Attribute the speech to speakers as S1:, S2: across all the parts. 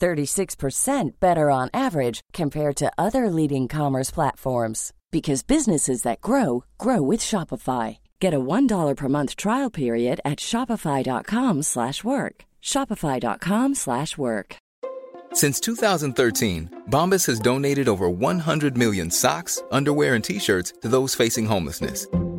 S1: 36% better on average compared to other leading commerce platforms because businesses that grow grow with Shopify. Get a $1 per month trial period at shopify.com/work. shopify.com/work.
S2: Since 2013, Bombas has donated over 100 million socks, underwear, and t-shirts to those facing homelessness.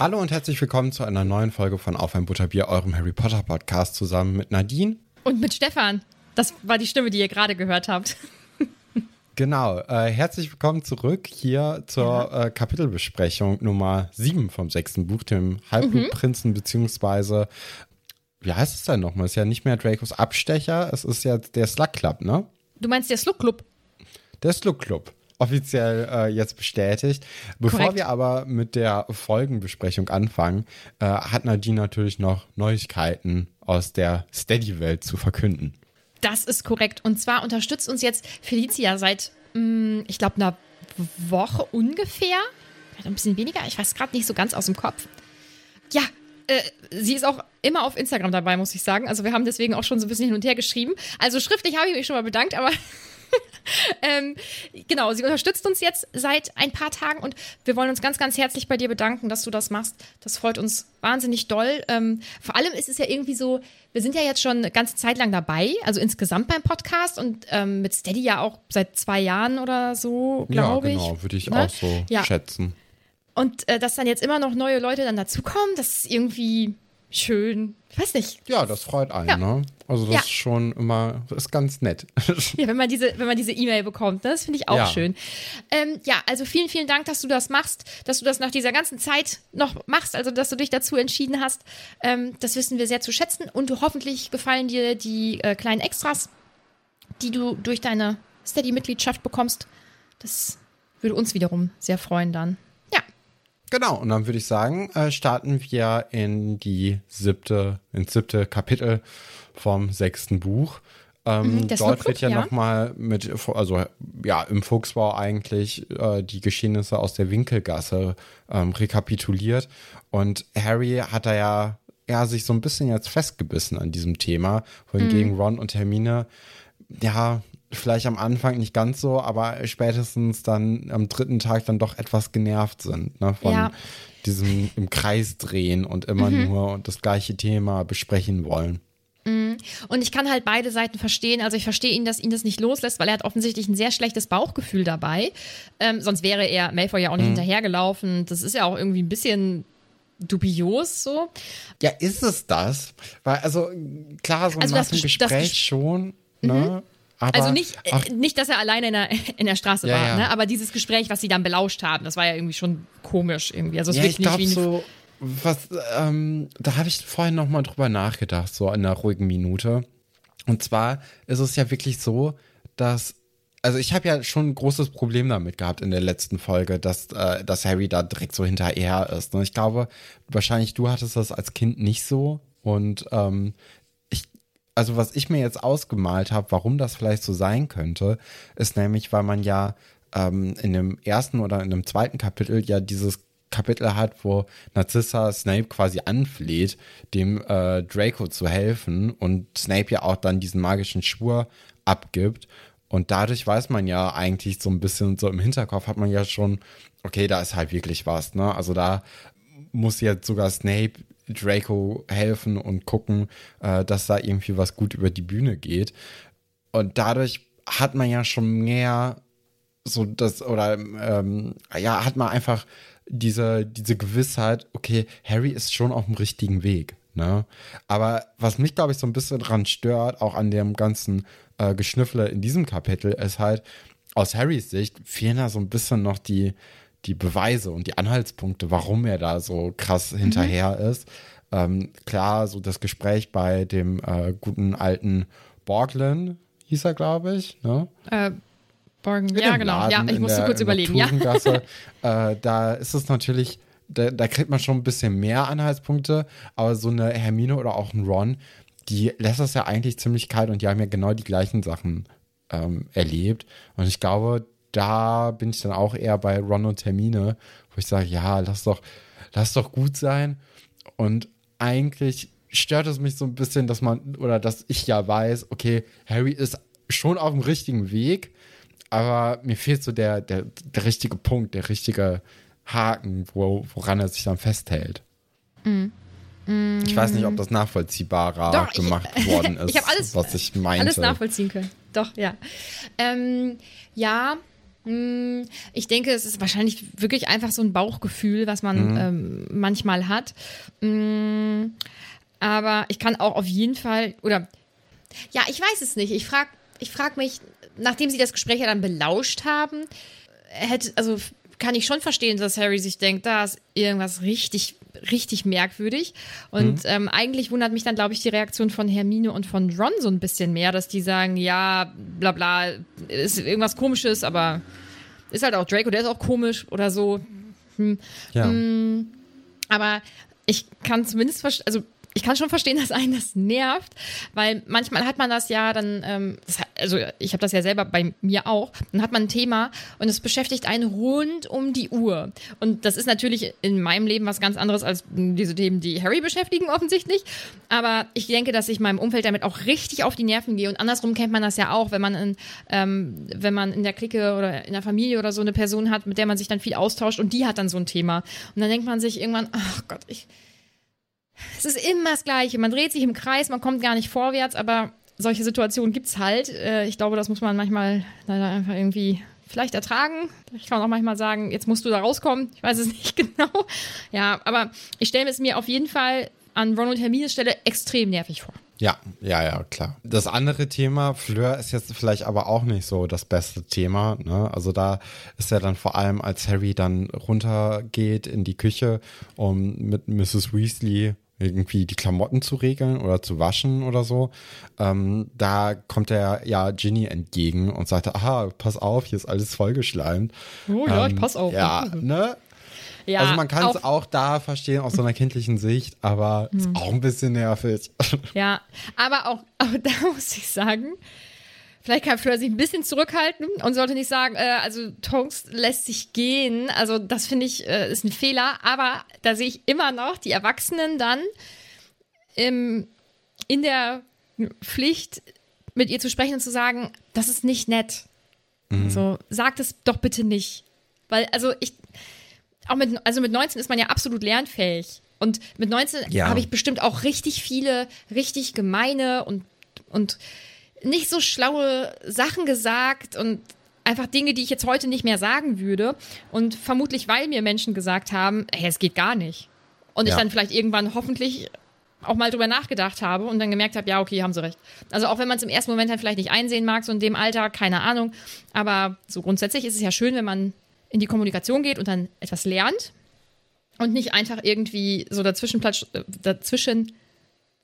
S3: Hallo und herzlich willkommen zu einer neuen Folge von Auf ein Butterbier, eurem Harry Potter Podcast zusammen mit Nadine.
S4: Und mit Stefan. Das war die Stimme, die ihr gerade gehört habt.
S3: Genau, äh, herzlich willkommen zurück hier zur äh, Kapitelbesprechung Nummer 7 vom sechsten Buch, dem Halbblutprinzen, beziehungsweise, wie heißt es denn nochmal? Ist ja nicht mehr Dracos Abstecher, es ist ja der Slug Club, ne?
S4: Du meinst der Slug Club?
S3: Der Slug Club. Offiziell äh, jetzt bestätigt. Bevor
S4: Korrekt.
S3: wir aber mit der Folgenbesprechung anfangen, äh, hat Nadine natürlich noch Neuigkeiten aus der Steady-Welt zu verkünden.
S4: Das ist korrekt. Und zwar unterstützt uns jetzt Felicia seit, mh, ich glaube, einer Woche ungefähr. Vielleicht ein bisschen weniger. Ich weiß gerade nicht so ganz aus dem Kopf. Ja, äh, sie ist auch immer auf Instagram dabei, muss ich sagen. Also wir haben deswegen auch schon so ein bisschen hin und her geschrieben. Also schriftlich habe ich mich schon mal bedankt, aber ähm, genau, sie unterstützt uns jetzt seit ein paar Tagen und wir wollen uns ganz, ganz herzlich bei dir bedanken, dass du das machst. Das freut uns wahnsinnig doll. Ähm, vor allem ist es ja irgendwie so, wir sind ja jetzt schon eine ganze Zeit lang dabei, also insgesamt beim Podcast und ähm, mit Steady ja auch seit zwei Jahren oder so, glaube
S3: ja,
S4: ich.
S3: genau, würde ich
S4: Ne?
S3: auch so
S4: Ja.
S3: schätzen.
S4: Und äh, dass dann jetzt immer noch neue Leute dann dazukommen, das ist irgendwie schön. Ich weiß nicht.
S3: Ja, das freut einen,
S4: Ja.
S3: ne? Also das
S4: Ja.
S3: ist schon immer, das ist ganz nett.
S4: Ja, wenn man diese, wenn man diese E-Mail bekommt, ne? das finde ich auch
S3: Ja.
S4: schön. Ähm, ja, also vielen, vielen Dank, dass du das machst, dass du das nach dieser ganzen Zeit noch machst, also dass du dich dazu entschieden hast. Ähm, das wissen wir sehr zu schätzen und hoffentlich gefallen dir die äh, kleinen Extras, die du durch deine Steady-Mitgliedschaft bekommst. Das würde uns wiederum sehr freuen dann. Ja,
S3: genau, und dann würde ich sagen, äh, starten wir in die siebte, ins siebte Kapitel vom sechsten Buch. Ähm,
S4: Mhm,
S3: dort wird ja,
S4: Club, ja.
S3: nochmal mit, also ja, im Fuchsbau eigentlich äh, die Geschehnisse aus der Winkelgasse ähm, rekapituliert. Und Harry hat da ja, ja sich so ein bisschen jetzt festgebissen an diesem Thema, wohingegen
S4: Mhm.
S3: Ron und Hermine, ja, vielleicht am Anfang nicht ganz so, aber spätestens dann am dritten Tag dann doch etwas genervt sind, ne, von
S4: Ja.
S3: diesem im Kreis drehen und immer
S4: Mhm.
S3: nur und das gleiche Thema besprechen wollen.
S4: Und ich kann halt beide Seiten verstehen. Also ich verstehe ihn, dass ihn das nicht loslässt, weil er hat offensichtlich ein sehr schlechtes Bauchgefühl dabei. Ähm, sonst wäre er Malfoy ja auch nicht
S3: Mhm.
S4: hinterhergelaufen. Das ist ja auch irgendwie ein bisschen dubios so.
S3: Ja, ist es das? Weil, also klar, so
S4: Also
S3: nach
S4: das
S3: dem Gespräch
S4: Ges-
S3: schon, ne? Aber
S4: Also nicht, äh,
S3: auch,
S4: nicht, dass er alleine in der, in der Straße
S3: Ja,
S4: war,
S3: ja.
S4: Ne? aber dieses Gespräch, was sie dann belauscht haben, das war ja irgendwie schon komisch irgendwie. Also es
S3: ja, ich
S4: nicht wie
S3: glaube so, was, ähm, da habe ich vorhin noch mal drüber nachgedacht, so in einer ruhigen Minute. Und zwar ist es ja wirklich so, dass also ich habe ja schon ein großes Problem damit gehabt in der letzten Folge, dass, äh, dass Harry da direkt so hinterher ist. Und ich glaube, wahrscheinlich du hattest das als Kind nicht so. Und ähm, ich, also was ich mir jetzt ausgemalt habe, warum das vielleicht so sein könnte, ist nämlich, weil man ja ähm, in dem ersten oder in dem zweiten Kapitel ja dieses Kapitel hat, wo Narcissa Snape quasi anfleht, dem äh, Draco zu helfen und Snape ja auch dann diesen magischen Schwur abgibt. Und dadurch weiß man ja eigentlich so ein bisschen so im Hinterkopf hat man ja schon, okay, da ist halt wirklich was, ne? Also da muss jetzt sogar Snape Draco helfen und gucken, äh, dass da irgendwie was gut über die Bühne geht. Und dadurch hat man ja schon mehr so das, oder ähm, ja, hat man einfach diese, diese Gewissheit, okay, Harry ist schon auf dem richtigen Weg. Ne? Aber was mich, glaube ich, so ein bisschen dran stört, auch an dem ganzen äh, Geschnüffle in diesem Kapitel, ist halt, aus Harrys Sicht fehlen da so ein bisschen noch die, die Beweise und die Anhaltspunkte, warum er da so krass mhm. hinterher ist. Ähm, klar, so das Gespräch bei dem äh, guten alten Borglin, hieß er, glaube ich. Ne?
S4: Äh, Borgen, ja, genau. Laden ja, ich musste der, kurz überlegen. Ja.
S3: äh, da ist es natürlich, da, da, kriegt man schon ein bisschen mehr Anhaltspunkte, aber so eine Hermine oder auch ein Ron, die lässt es ja eigentlich ziemlich kalt und die haben ja genau die gleichen Sachen ähm, erlebt. Und ich glaube, da bin ich dann auch eher bei Ron und Hermine, wo ich sage, ja, lass doch, lass doch gut sein. Und eigentlich stört es mich so ein bisschen, dass man, oder dass ich ja weiß, okay, Harry ist schon auf dem richtigen Weg, aber mir fehlt so der, der, der richtige Punkt, der richtige Haken, wo, woran er sich dann festhält. Mm. Ich weiß nicht, ob das nachvollziehbarer Doch, gemacht ich, worden ist,
S4: ich alles, was ich meinte. Alles nachvollziehen können. Doch, ja. Ähm, ja, mm, ich denke, es ist wahrscheinlich wirklich einfach so ein Bauchgefühl, was man mhm. ähm, manchmal hat. Mm, aber ich kann auch auf jeden Fall, oder ja, ich weiß es nicht. Ich frage ich frag mich, nachdem sie das Gespräch ja dann belauscht haben, hätte, also kann ich schon verstehen, dass Harry sich denkt, da ist irgendwas richtig, richtig merkwürdig. Und mhm. ähm, eigentlich wundert mich dann, glaube ich, die Reaktion von Hermine und von Ron so ein bisschen mehr, dass die sagen, ja, bla bla, ist irgendwas komisches, aber ist halt auch Draco, der ist auch komisch oder so. Hm. Ja. Hm. Aber ich kann zumindest verstehen, also ich kann schon verstehen, dass einen das nervt, weil manchmal hat man das ja dann, ähm, das, also ich habe das ja selber bei mir auch, dann hat man ein Thema und es beschäftigt einen rund um die Uhr. Und das ist natürlich in meinem Leben was ganz anderes als diese Themen, die Harry beschäftigen, offensichtlich. Aber ich denke, dass ich meinem Umfeld damit auch richtig auf die Nerven gehe. Und andersrum kennt man das ja auch, wenn man in, ähm, wenn man in der Clique oder in der Familie oder so eine Person hat, mit der man sich dann viel austauscht und die hat dann so ein Thema. Und dann denkt man sich irgendwann, ach Gott, ich es ist immer das Gleiche. Man dreht sich im Kreis, man kommt gar nicht vorwärts, aber solche Situationen gibt es halt. Äh, ich glaube, das muss man manchmal leider einfach irgendwie vielleicht ertragen. Ich kann auch manchmal sagen, jetzt musst du da rauskommen. Ich weiß es nicht genau. Ja, aber ich stelle es mir auf jeden Fall an Ronald Hermines Stelle extrem nervig vor.
S3: Ja, ja, ja, klar. Das andere Thema, Fleur ist jetzt vielleicht aber auch nicht so das beste Thema. Ne? Also da ist er dann vor allem, als Harry dann runtergeht in die Küche, um mit Mrs. Weasley irgendwie die Klamotten zu regeln oder zu waschen oder so. Ähm, da kommt er ja Ginny entgegen und sagt, aha, pass auf, hier ist alles vollgeschleimt.
S4: Oh ja, ähm, ich pass auf.
S3: Ja, ne? Ja, also man kann es auch, da verstehen aus so einer kindlichen Sicht, aber ist hm. auch ein bisschen nervig.
S4: Ja, aber auch, auch da muss ich sagen, Vielleicht kann Fleur sich ein bisschen zurückhalten und sollte nicht sagen, äh, also Tonks lässt sich gehen. Also das finde ich äh, ist ein Fehler. Aber da sehe ich immer noch die Erwachsenen dann im, in der Pflicht, mit ihr zu sprechen und zu sagen, das ist nicht nett. Mhm. Also sagt es doch bitte nicht. Weil, also ich, auch mit, also mit 19 ist man ja absolut lernfähig. Und mit 19 ja. habe ich bestimmt auch richtig viele, richtig gemeine und, und nicht so schlaue Sachen gesagt und einfach Dinge, die ich jetzt heute nicht mehr sagen würde. Und vermutlich, weil mir Menschen gesagt haben, hey, es geht gar nicht. Und ja. ich dann vielleicht irgendwann hoffentlich auch mal drüber nachgedacht habe und dann gemerkt habe, ja, okay, haben sie recht. Also auch wenn man es im ersten Moment halt vielleicht nicht einsehen mag, so in dem Alter, keine Ahnung. Aber so grundsätzlich ist es ja schön, wenn man in die Kommunikation geht und dann etwas lernt und nicht einfach irgendwie so dazwischen, äh, dazwischen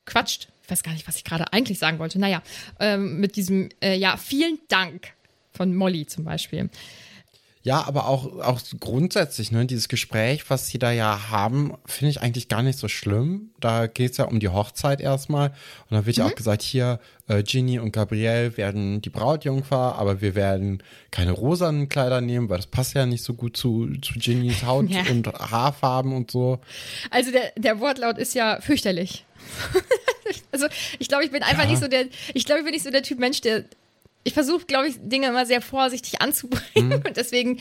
S4: quatscht ich weiß gar nicht, was ich gerade eigentlich sagen wollte. Naja, ähm, mit diesem, äh, ja, vielen Dank von Molly zum Beispiel.
S3: Ja, aber auch, auch grundsätzlich, ne, dieses Gespräch, was sie da ja haben, finde ich eigentlich gar nicht so schlimm. Da geht es ja um die Hochzeit erstmal. Und da wird ja auch gesagt, hier, äh, Ginny und Gabrielle werden die Brautjungfer, aber wir werden keine rosanen Kleider nehmen, weil das passt ja nicht so gut zu, zu Ginnys Haut
S4: Ja.
S3: und Haarfarben und so.
S4: Also der, der Wortlaut ist ja fürchterlich. also ich glaube, ich bin einfach
S3: Ja.
S4: nicht so der, ich glaube, ich bin nicht so der Typ Mensch, der, ich versuche, glaube ich, Dinge immer sehr vorsichtig anzubringen
S3: Mhm.
S4: und deswegen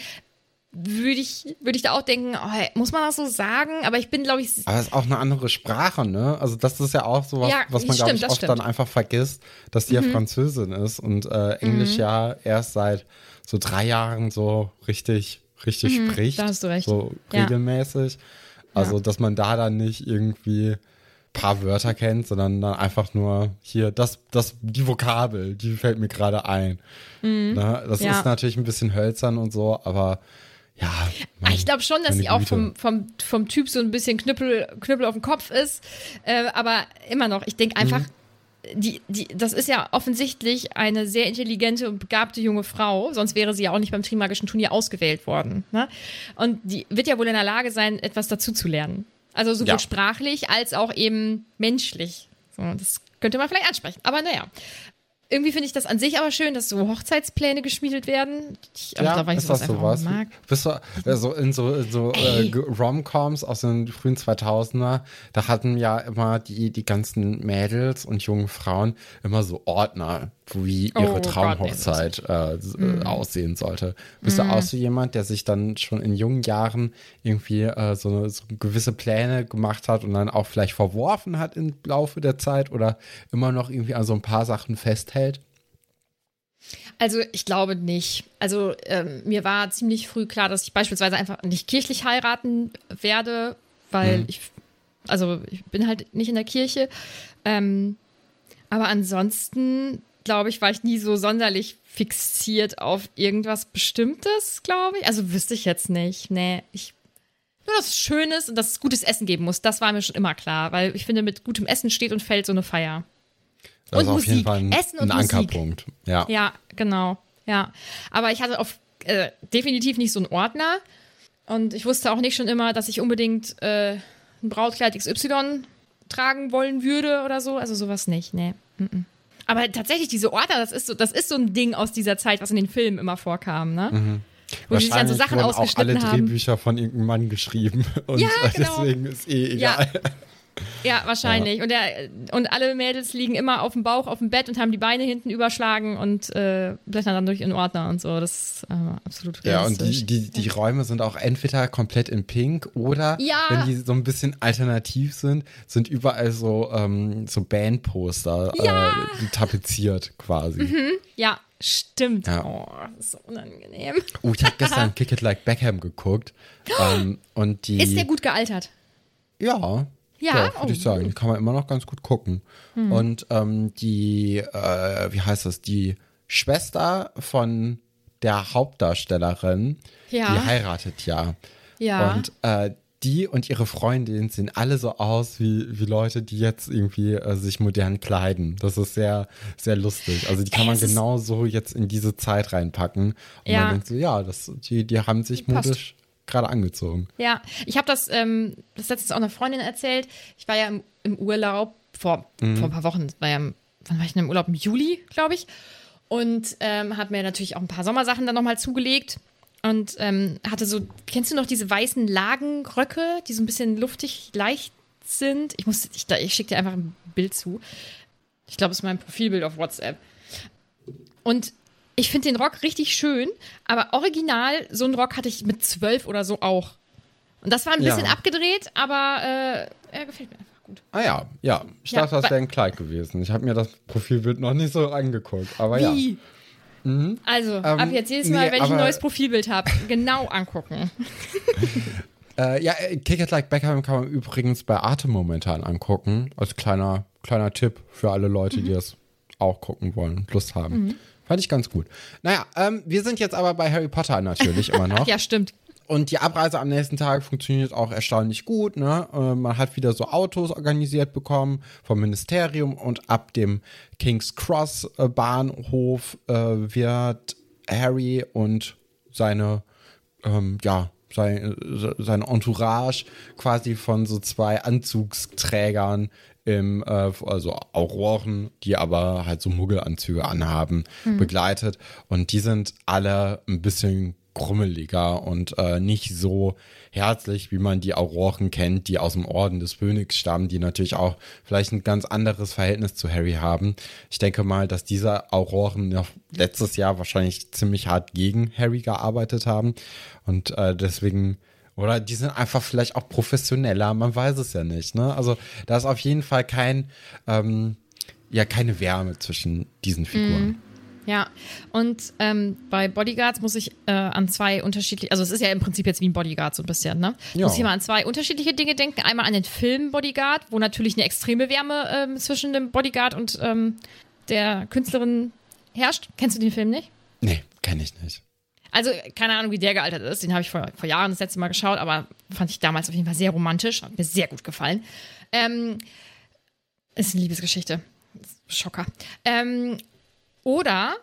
S4: würde ich, würde ich da auch denken, oh, muss man das so sagen? Aber ich bin, glaube ich,
S3: Aber es ist auch eine andere Sprache, ne? Also das ist ja auch so was,
S4: Ja,
S3: was man, glaube ich, oft
S4: stimmt. Mhm.
S3: dann einfach vergisst, dass die ja Französin ist und äh, Englisch ja erst seit so drei Jahren so richtig, richtig spricht.
S4: Mhm, da hast du recht.
S3: So
S4: Ja.
S3: regelmäßig. Also, dass man da dann nicht irgendwie paar Wörter kennt, sondern dann einfach nur hier, das, das, die Vokabel, die fällt mir gerade ein. Ne? Das
S4: Mhm. Ja.
S3: ist natürlich ein bisschen hölzern und so, aber ja.
S4: Ah,
S3: mein-
S4: Ich glaube schon, dass sie auch vom, vom, vom Typ so ein bisschen Knüppel, Knüppel auf dem Kopf ist. Äh, aber immer noch, ich denke einfach, die, die, das ist ja offensichtlich eine sehr intelligente und begabte junge Frau, sonst wäre sie ja auch nicht beim Trimagischen Turnier ausgewählt worden. Ne? Und die wird ja wohl in der Lage sein, etwas dazuzulernen. Also sowohl
S3: Ja.
S4: sprachlich als auch eben menschlich. So, das könnte man vielleicht ansprechen. Aber naja. Irgendwie finde ich das an sich aber schön, dass so Hochzeitspläne geschmiedet werden. Ich,
S3: Ja,
S4: da, weil ich
S3: ist das
S4: einfach
S3: sowas?
S4: mag.
S3: Bist du äh, so in so, in so äh, Rom-Coms aus den frühen 2000er, da hatten ja immer die, die ganzen Mädels und jungen Frauen immer so Ordner, wie
S4: Oh
S3: ihre
S4: Gott,
S3: Traumhochzeit äh,
S4: Mhm.
S3: äh, aussehen sollte. Bist du auch so jemand, der sich dann schon in jungen Jahren irgendwie äh, so, so gewisse Pläne gemacht hat und dann auch vielleicht verworfen hat im Laufe der Zeit oder immer noch irgendwie an so ein paar Sachen festhält?
S4: Also ich glaube nicht. Also ähm, mir war ziemlich früh klar, dass ich beispielsweise einfach nicht kirchlich heiraten werde, weil ich, also ich bin halt nicht in der Kirche. Ähm, aber ansonsten, glaube ich, war ich nie so sonderlich fixiert auf irgendwas Bestimmtes, glaube ich. Also wüsste ich jetzt nicht. Nee, ich. Nur, dass es schön ist und dass es gutes Essen geben muss, das war mir schon immer klar, weil ich finde, mit gutem Essen steht und fällt so eine Feier.
S3: Das
S4: Und
S3: ist auf jeden
S4: Musik.
S3: Fall ein,
S4: Essen und
S3: ein
S4: Musik.
S3: Ankerpunkt. Ja.
S4: Ja, genau. Ja. Aber ich hatte auf äh, definitiv nicht so einen Ordner. Und ich wusste auch nicht schon immer, dass ich unbedingt äh, ein Brautkleid XY tragen wollen würde oder so. Also sowas nicht, nee. Mm-mm. Aber tatsächlich, diese Ordner, das ist so, das ist so ein Ding aus dieser Zeit, was in den Filmen immer vorkam, ne? Wo die sich dann so Sachen
S3: wurden auch alle
S4: ausgeschnitten haben.
S3: Drehbücher von irgendeinem Mann geschrieben. Und
S4: Ja, genau.
S3: deswegen ist eh egal.
S4: Ja, wahrscheinlich. Und, der, und alle Mädels liegen immer auf dem Bauch, auf dem Bett und haben die Beine hinten überschlagen und äh, blättern dann durch in Ordner und so. Das ist äh, absolut
S3: Ja, und die, die, die Räume sind auch entweder komplett in Pink oder,
S4: Ja.
S3: wenn die so ein bisschen alternativ sind, sind überall so, ähm, so Bandposter
S4: Ja.
S3: äh, tapeziert quasi.
S4: Ja, stimmt.
S3: Ja.
S4: Oh, das ist so unangenehm.
S3: Oh, ich habe gestern Kick It Like Beckham geguckt. ähm, und die,
S4: Ist der gut gealtert?
S3: Ja.
S4: Ja?
S3: Doch, würde ich
S4: Oh.
S3: sagen. Die kann man immer noch ganz gut gucken. Und ähm, die, äh, wie heißt das, die Schwester von der Hauptdarstellerin,
S4: Ja.
S3: die heiratet ja.
S4: Ja.
S3: Und äh, die und ihre Freundin sehen alle so aus wie, wie Leute, die jetzt irgendwie äh, sich modern kleiden. Das ist sehr, sehr lustig. Also die kann man genau so jetzt in diese Zeit reinpacken. Und
S4: Ja.
S3: man denkt so, ja, das, die, die haben sich modisch gerade angezogen.
S4: Ja, ich habe das, ähm, das letztens auch einer Freundin erzählt. Ich war ja im, im Urlaub vor,
S3: Mhm.
S4: vor ein paar Wochen. War ja, im- wann war ich denn im Urlaub? Im Juli, glaube ich. Und ähm, hat mir natürlich auch ein paar Sommersachen dann nochmal zugelegt. Und ähm, hatte so, kennst du noch diese weißen Lagenröcke, die so ein bisschen luftig leicht sind? Ich muss, ich, ich schicke dir einfach ein Bild zu. Ich glaube, es ist mein Profilbild auf WhatsApp. Und ich finde den Rock richtig schön, aber original, so einen Rock hatte ich mit zwölf oder so auch. Und das war ein
S3: Ja.
S4: bisschen abgedreht, aber äh, er gefällt mir einfach gut.
S3: Ah ja, ja. Ich
S4: Ja,
S3: dachte, das wäre ein Kleid gewesen. Ich habe mir das Profilbild noch nicht so angeguckt. Aber ja.
S4: Wie? Also, ab jetzt jedes Mal,
S3: Mhm. Ähm, nee,
S4: wenn ich ein neues Profilbild habe, genau angucken.
S3: Äh, ja, äh, Kick It Like Beckham kann man übrigens bei Arte momentan angucken. Als kleiner, kleiner Tipp für alle Leute,
S4: Mhm.
S3: die das auch gucken wollen, Lust haben. Fand ich ganz gut. Naja, ähm, wir sind jetzt aber bei Harry Potter natürlich immer noch.
S4: Ja, stimmt.
S3: Und die Abreise am nächsten Tag funktioniert auch erstaunlich gut. Ne? Äh, man hat wieder so Autos organisiert bekommen vom Ministerium und ab dem King's Cross äh, Bahnhof äh, wird Harry und seine, ähm, ja, sein, sein Entourage quasi von so zwei Anzugsträgern im, äh, also Auroren, die aber halt so Muggelanzüge anhaben, mhm. begleitet. Und die sind alle ein bisschen krummeliger und äh, nicht so herzlich, wie man die Auroren kennt, die aus dem Orden des Phönix stammen, die natürlich auch vielleicht ein ganz anderes Verhältnis zu Harry haben. Ich denke mal, dass diese Auroren noch letztes Jahr wahrscheinlich ziemlich hart gegen Harry gearbeitet haben und äh, deswegen oder die sind einfach vielleicht auch professioneller, man weiß es ja nicht. Ne? Also da ist auf jeden Fall kein, ähm, ja, keine Wärme zwischen diesen Figuren. Mm.
S4: Ja, und ähm, bei Bodyguards muss ich äh, an zwei unterschiedliche, also es ist ja im Prinzip jetzt wie ein Bodyguard so ein bisschen, ne? Ja. Muss ich mal an zwei unterschiedliche Dinge denken. Einmal an den Film Bodyguard, wo natürlich eine extreme Wärme ähm, zwischen dem Bodyguard und ähm, der Künstlerin herrscht. Kennst du den Film nicht?
S3: Nee, kenne ich nicht.
S4: Also, keine Ahnung, wie der gealtert ist. Den habe ich vor, vor Jahren das letzte Mal geschaut, aber fand ich damals auf jeden Fall sehr romantisch. Hat mir sehr gut gefallen. Ähm, ist eine Liebesgeschichte. Schocker. Ähm, oder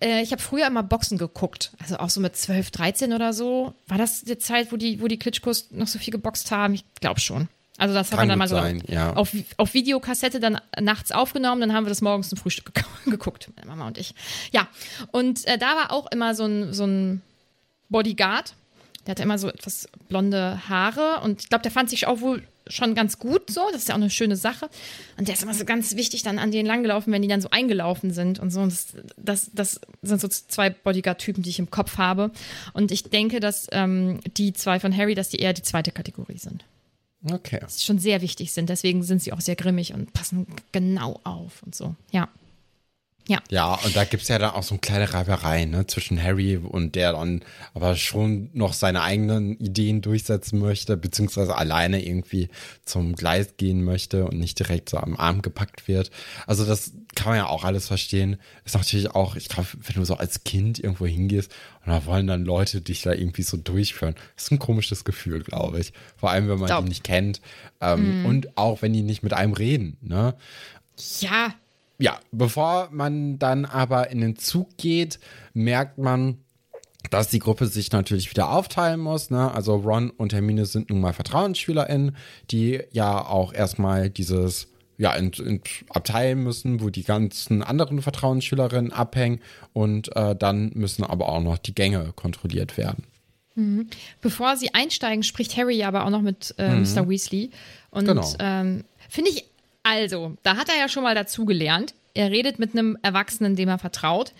S4: äh, ich habe früher immer Boxen geguckt, also auch so mit 12, 13 oder so. War das die Zeit, wo die, wo die Klitschkos noch so viel geboxt haben? Ich glaube schon. Also das Kann haben wir dann mal so sein, ja. auf, auf Videokassette dann nachts aufgenommen, dann haben wir das morgens zum Frühstück geguckt, meine Mama und ich. Ja, und äh, da war auch immer so ein, so ein Bodyguard, der hatte immer so etwas blonde Haare und ich glaube, der fand sich auch wohl schon ganz gut so. Das ist ja auch eine schöne Sache. Und der ist immer so ganz wichtig dann an denen langgelaufen, wenn die dann so eingelaufen sind und so. Und das, das, das sind so zwei Bodyguard-Typen, die ich im Kopf habe. Und ich denke, dass ähm, die zwei von Harry, dass die eher die zweite Kategorie sind.
S3: Okay.
S4: Schon sehr wichtig sind. Deswegen sind sie auch sehr grimmig und passen genau auf und so. Ja. Ja.
S3: Ja, und da gibt es ja dann auch so eine kleine Reiberei ne, zwischen Harry und der dann aber schon noch seine eigenen Ideen durchsetzen möchte, beziehungsweise alleine irgendwie zum Gleis gehen möchte und nicht direkt so am Arm gepackt wird. Also das kann man ja auch alles verstehen. Ist natürlich auch, ich glaube, wenn du so als Kind irgendwo hingehst und da wollen dann Leute dich da irgendwie so durchführen, das ist ein komisches Gefühl, glaube ich. Vor allem, wenn man die nicht kennt ähm, mm. und auch wenn die nicht mit einem reden. Ne?
S4: Ja,
S3: ja, bevor man dann aber in den Zug geht, merkt man, dass die Gruppe sich natürlich wieder aufteilen muss. Ne? Also Ron und Hermine sind nun mal VertrauensschülerInnen, die ja auch erstmal dieses ja, in, in abteilen müssen, wo die ganzen anderen Vertrauensschülerinnen abhängen und äh, dann müssen aber auch noch die Gänge kontrolliert werden.
S4: Mhm. Bevor sie einsteigen, spricht Harry aber auch noch mit äh, mhm. Mr. Weasley. Und genau. ähm, finde ich also, da hat er ja schon mal dazugelernt. Er redet mit einem Erwachsenen, dem er vertraut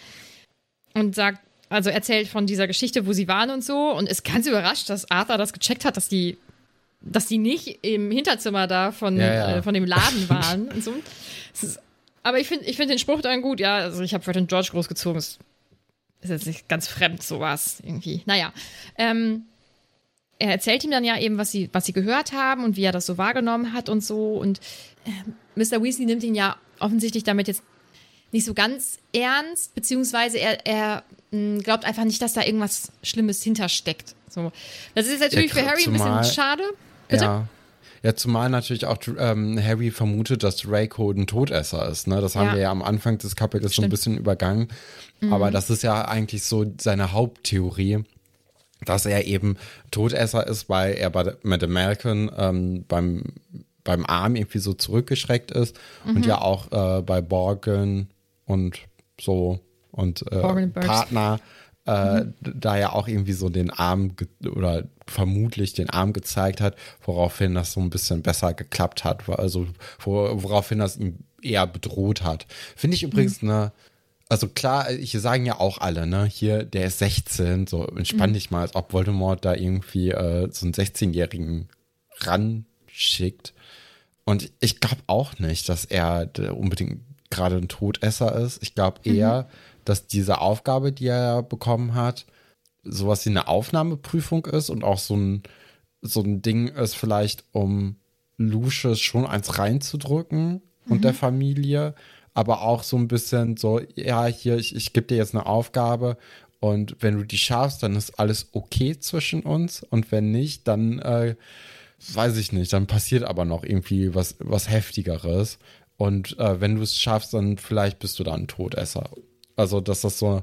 S4: und sagt, also erzählt von dieser Geschichte, wo sie waren und so und ist ganz überrascht, dass Arthur das gecheckt hat, dass die, dass die nicht im Hinterzimmer da von, ja, ja. Äh, von dem Laden waren und so. Ist, aber ich finde ich find den Spruch dann gut, ja. Also ich habe Fred und George großgezogen. Ist, ist jetzt nicht ganz fremd, sowas irgendwie. Naja. Ähm, er erzählt ihm dann ja eben, was sie, was sie gehört haben und wie er das so wahrgenommen hat und so. Und Mr. Weasley nimmt ihn ja offensichtlich damit jetzt nicht so ganz ernst, beziehungsweise er, er mh, hm, glaubt einfach nicht, dass da irgendwas Schlimmes hintersteckt. So. Das ist natürlich ja, für Harry ein bisschen schade. Bitte?
S3: Ja. Ja, zumal natürlich auch ähm, Harry vermutet, dass Draco ein Todesser ist. Ne? Das haben ja. wir ja am Anfang des Kapitels Stimmt. so ein bisschen übergangen. Mhm. Aber das ist ja eigentlich so seine Haupttheorie, dass er eben Todesser ist, weil er bei Madame Malcolm ähm, beim, beim Arm irgendwie so zurückgeschreckt ist mhm. und ja auch äh, bei Borgen und so und äh, Partner äh, mhm. da ja auch irgendwie so den Arm oder vermutlich den Arm gezeigt hat, woraufhin das so ein bisschen besser geklappt hat, also woraufhin das ihn eher bedroht hat. Finde ich übrigens mhm. eine also klar, hier sagen ja auch alle, ne, hier, der ist 16, so entspann mhm. dich mal, als ob Voldemort da irgendwie äh, so einen 16-Jährigen ranschickt. Und ich glaube auch nicht, dass er unbedingt gerade ein Todesser ist. Ich glaube mhm. eher, mhm. dass diese Aufgabe, die er bekommen hat, sowas wie eine Aufnahmeprüfung ist und auch so ein, so ein Ding ist vielleicht, um Lucius schon eins reinzudrücken mhm. und der Familie aber auch so ein bisschen so, ja, hier, ich, ich gebe dir jetzt eine Aufgabe und wenn du die schaffst, dann ist alles okay zwischen uns und wenn nicht, dann äh, weiß ich nicht, dann passiert aber noch irgendwie was, was Heftigeres und äh, wenn du es schaffst, dann vielleicht bist du dann ein Todesser. Also, dass das so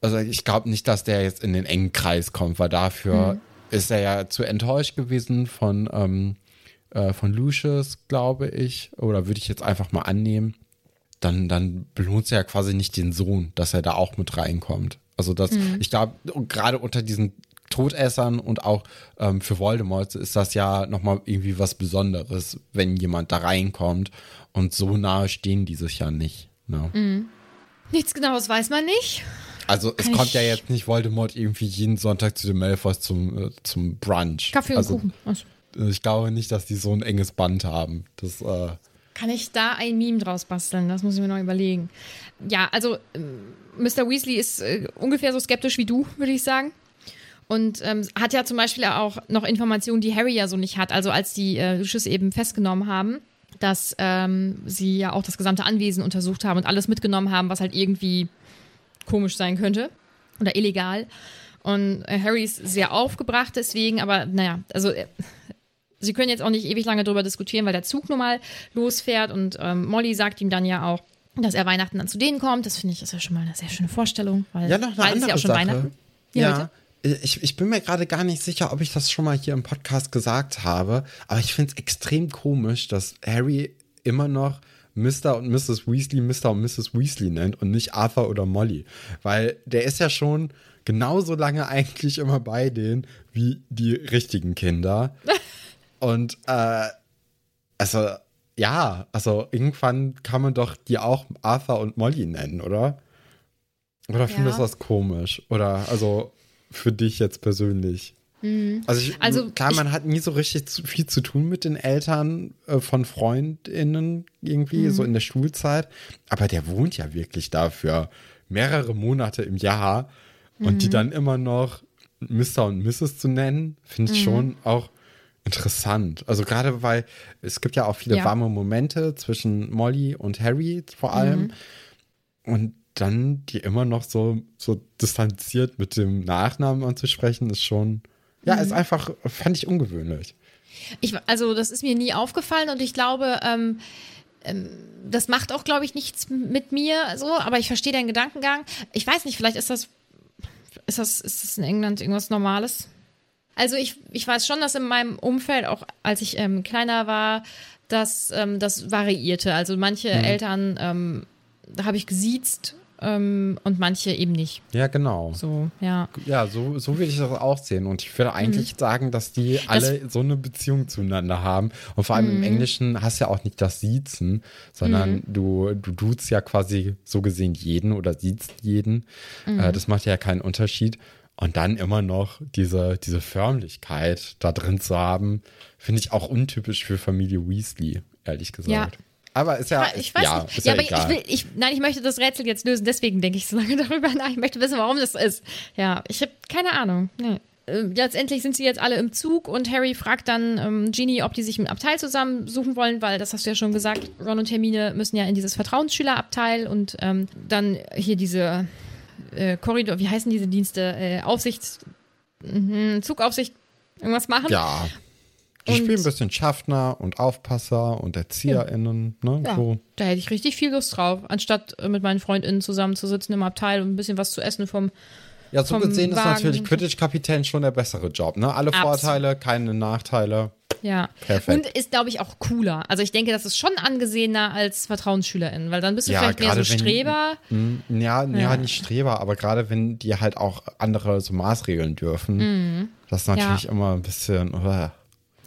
S3: also ich glaube nicht, dass der jetzt in den engen Kreis kommt, weil dafür mhm. ist er ja zu enttäuscht gewesen von, ähm, äh, von Lucius, glaube ich. Oder würde ich jetzt einfach mal annehmen. Dann, dann belohnt er ja quasi nicht den Sohn, dass er da auch mit reinkommt. Also das, mhm. ich glaube, gerade unter diesen Todessern und auch ähm, für Voldemort ist das ja nochmal irgendwie was Besonderes, wenn jemand da reinkommt. Und so nahe stehen die sich ja nicht. Ne?
S4: Mhm. Nichts genaues weiß man nicht.
S3: Also es kommt ja jetzt nicht Voldemort irgendwie jeden Sonntag zu den Malfoys zum, äh, zum Brunch.
S4: Kaffee und
S3: also,
S4: Kuchen. Also.
S3: Ich glaube nicht, dass die so ein enges Band haben. Das, äh
S4: Kann ich da ein Meme draus basteln? Das muss ich mir noch überlegen. Ja, also Mr. Ähm, Weasley ist äh, ungefähr so skeptisch wie du, würde ich sagen. Und ähm, hat ja zum Beispiel auch noch Informationen, die Harry ja so nicht hat. Also als die äh, Lucius eben festgenommen haben, dass ähm, sie ja auch das gesamte Anwesen untersucht haben und alles mitgenommen haben, was halt irgendwie komisch sein könnte oder illegal. Und äh, Harry ist sehr aufgebracht deswegen, aber naja, also äh, sie können jetzt auch nicht ewig lange darüber diskutieren, weil der Zug nun mal losfährt und ähm, Molly sagt ihm dann ja auch, dass er Weihnachten dann zu denen kommt. Das finde ich ist ja schon mal eine sehr schöne Vorstellung, weil
S3: ja, noch eine andere ja auch schon Sache. Weihnachten. Ja, ja ich, ich bin mir gerade gar nicht sicher, ob ich das schon mal hier im Podcast gesagt habe, aber ich finde es extrem komisch, dass Harry immer noch Mr. und Mrs. Weasley Mr. und Mrs. Weasley nennt und nicht Arthur oder Molly. Weil der ist ja schon genauso lange eigentlich immer bei denen wie die richtigen Kinder. und äh, also ja, also irgendwann kann man doch die auch Arthur und Molly nennen, oder? Oder findest du das komisch? Oder also für dich jetzt persönlich? Mhm. Also, ich, also, klar, man ich, hat nie so richtig zu, viel zu tun mit den Eltern äh, von FreundInnen irgendwie, mhm. so in der Schulzeit. Aber der wohnt ja wirklich da für mehrere Monate im Jahr. Und mhm. die dann immer noch Mr. und Mrs. zu nennen, finde ich mhm. schon auch interessant. Also gerade weil es gibt ja auch viele ja. warme Momente zwischen Molly und Harry vor allem. Mhm. Und dann die immer noch so, so distanziert mit dem Nachnamen anzusprechen, ist schon, ja, mhm. ist einfach, fand ich ungewöhnlich.
S4: Ich, also, das ist mir nie aufgefallen und ich glaube, ähm, ähm, das macht auch, glaube ich, nichts mit mir so, aber ich verstehe deinen Gedankengang. Ich weiß nicht, vielleicht ist das, ist das, ist das in England irgendwas Normales? Also ich, ich weiß schon, dass in meinem Umfeld, auch als ich ähm, kleiner war, dass ähm, das variierte. Also manche mhm. Eltern ähm, habe ich gesiezt ähm, und manche eben nicht.
S3: Ja, genau.
S4: So, ja.
S3: Ja, so, so will ich das auch sehen. Und ich würde eigentlich mhm. sagen, dass die alle das, so eine Beziehung zueinander haben. Und vor allem mhm. im Englischen hast du ja auch nicht das Siezen, sondern mhm. du, du duzt ja quasi so gesehen jeden oder siehst jeden. Mhm. Äh, das macht ja keinen Unterschied. Und dann immer noch diese, diese Förmlichkeit da drin zu haben, finde ich auch untypisch für Familie Weasley, ehrlich gesagt. Ja, aber ist ja,
S4: ich weiß ja, nicht. ja, ja aber egal. ich will, ich, nein, ich möchte das Rätsel jetzt lösen, deswegen denke ich so lange darüber nach. Ich möchte wissen, warum das ist. Ja, ich habe keine Ahnung. Nee. Äh, letztendlich sind sie jetzt alle im Zug und Harry fragt dann ähm, Ginny, ob die sich ein Abteil zusammensuchen wollen, weil das hast du ja schon gesagt, Ron und Hermine müssen ja in dieses Vertrauensschülerabteil und ähm, dann hier diese äh, Korridor, wie heißen diese Dienste? Äh, Aufsicht, mh, Zugaufsicht, irgendwas machen.
S3: Ja. Die und spielen ein bisschen Schaffner und Aufpasser und ErzieherInnen. Ja. Ne,
S4: ja,
S3: so.
S4: Da hätte ich richtig viel Lust drauf, anstatt äh, mit meinen FreundInnen zusammenzusitzen im Abteil und ein bisschen was zu essen vom.
S3: Ja, so gesehen Wagen. ist natürlich Quidditch-Kapitän schon der bessere Job. Ne? Alle Absolut. Vorteile, keine Nachteile.
S4: Ja. Perfekt. Und ist, glaube ich, auch cooler. Also ich denke, das ist schon angesehener als Vertrauensschülerin, weil dann bist du ja, vielleicht mehr so Streber.
S3: Wenn, mm, ja, ja, ja, nicht Streber, aber gerade wenn die halt auch andere so Maßregeln dürfen, mhm. das ist natürlich ja. immer ein bisschen. Uh.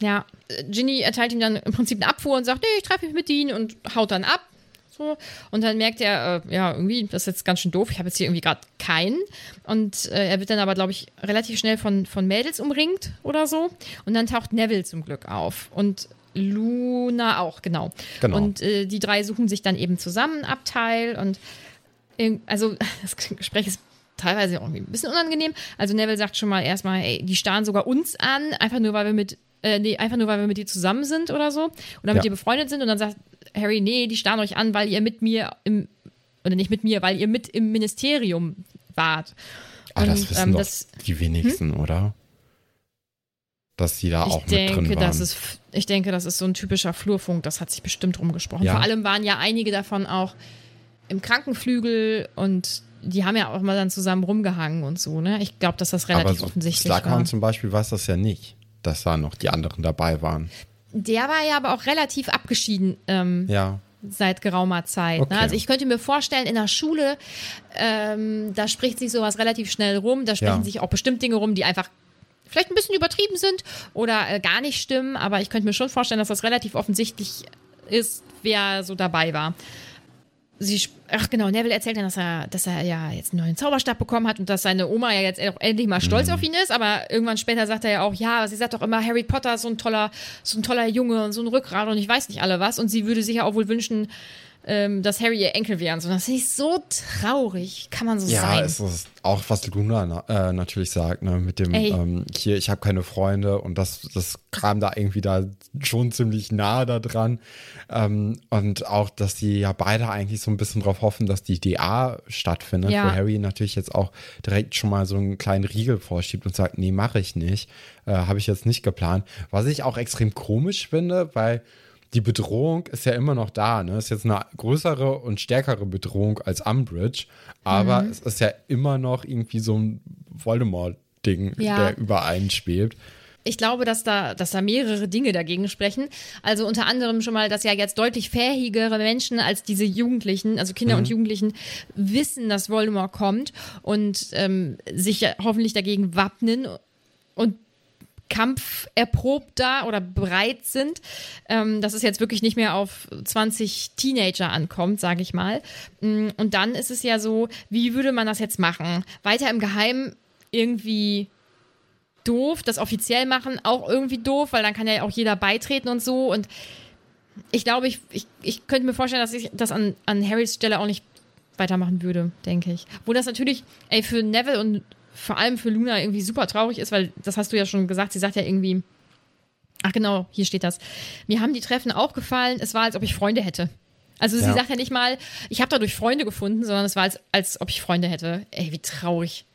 S4: Ja, Ginny erteilt ihm dann im Prinzip eine Abfuhr und sagt, nee, ich treffe mich mit ihnen und haut dann ab. So. Und dann merkt er, äh, ja, irgendwie, das ist jetzt ganz schön doof, ich habe jetzt hier irgendwie gerade keinen. Und äh, er wird dann aber, glaube ich, relativ schnell von, von Mädels umringt oder so. Und dann taucht Neville zum Glück auf. Und Luna auch, genau. genau. Und äh, die drei suchen sich dann eben zusammen Abteil und also das Gespräch ist teilweise irgendwie ein bisschen unangenehm. Also Neville sagt schon mal erstmal, ey, die starren sogar uns an, einfach nur weil wir mit äh, nee, einfach nur, weil wir mit dir zusammen sind oder so. Oder mit ja. dir befreundet sind. Und dann sagt Harry, nee, die starren euch an, weil ihr mit mir im, oder nicht mit mir, weil ihr mit im Ministerium wart.
S3: Aber das wissen ähm, doch das, die wenigsten, hm? oder? Dass die da auch denke, mit drin waren.
S4: Das ist, ich denke, das ist so ein typischer Flurfunk. Das hat sich bestimmt rumgesprochen. Ja. Vor allem waren ja einige davon auch im Krankenflügel und die haben ja auch mal dann zusammen rumgehangen und so, ne? Ich glaube, dass das relativ
S3: Aber so
S4: offensichtlich
S3: Slughorn
S4: war.
S3: zum Beispiel weiß das ja nicht, dass da noch die anderen dabei waren.
S4: Der war ja aber auch relativ abgeschieden ähm,
S3: Ja.
S4: seit geraumer Zeit.
S3: Okay.
S4: Ne? Also ich könnte mir vorstellen, in der Schule, ähm, da spricht sich sowas relativ schnell rum, da sprechen
S3: Ja.
S4: sich auch bestimmt Dinge rum, die einfach vielleicht ein bisschen übertrieben sind oder äh, gar nicht stimmen, aber ich könnte mir schon vorstellen, dass das relativ offensichtlich ist, wer so dabei war. Sie, ach genau, Neville erzählt dann, dass er, dass er ja jetzt einen neuen Zauberstab bekommen hat und dass seine Oma ja jetzt auch endlich mal stolz auf ihn ist, aber irgendwann später sagt er ja auch, ja, sie sagt doch immer, Harry Potter ist so ein toller, so ein toller Junge und so ein Rückgrat und ich weiß nicht alle was und sie würde sich ja auch wohl wünschen, ähm, dass Harry ihr Enkel wäre und so. Das finde ich so traurig, kann man so
S3: Ja,
S4: sein.
S3: es ist auch, was Luna na, äh, natürlich sagt, ne, mit dem, ähm, hier, ich habe keine Freunde und das, das kam da irgendwie da schon ziemlich nah da dran. Ähm, und auch, dass die ja beide eigentlich so ein bisschen drauf hoffen, dass die DA stattfindet,
S4: Ja.
S3: wo Harry natürlich jetzt auch direkt schon mal so einen kleinen Riegel vorschiebt und sagt, nee, mache ich nicht, äh, habe ich jetzt nicht geplant. Was ich auch extrem komisch finde, weil die Bedrohung ist ja immer noch da. Ne? Ist jetzt eine größere und stärkere Bedrohung als Umbridge, aber
S4: Mhm.
S3: es ist ja immer noch irgendwie so ein Voldemort-Ding,
S4: Ja.
S3: der über einen schwebt.
S4: Ich glaube, dass da, dass da mehrere Dinge dagegen sprechen. Also unter anderem schon mal, dass ja jetzt deutlich fähigere Menschen als diese Jugendlichen, also Kinder und Jugendlichen, wissen, dass Voldemort kommt und ähm, sich ja hoffentlich dagegen wappnen und kampferprobter oder bereit sind, ähm, dass es jetzt wirklich nicht mehr auf 20 Teenager ankommt, sage ich mal. Mm, Und dann ist es ja so, wie würde man das jetzt machen? Weiter im Geheimen irgendwie doof, das offiziell machen auch irgendwie doof, weil dann kann ja auch jeder beitreten und so. Und ich glaube, ich, ich, ich könnte mir vorstellen, dass ich das an, an Harrys Stelle auch nicht weitermachen würde, denke ich. Wo das natürlich, ey, für Neville und vor allem für Luna irgendwie super traurig ist, weil das hast du ja schon gesagt, sie sagt ja irgendwie, ach genau, hier steht das. Mir haben die Treffen auch gefallen, es war, als ob ich Freunde hätte. Also sie
S3: Ja.
S4: sagt ja nicht mal, ich habe dadurch Freunde gefunden, sondern es war, als, als ob ich Freunde hätte. Ey, wie traurig.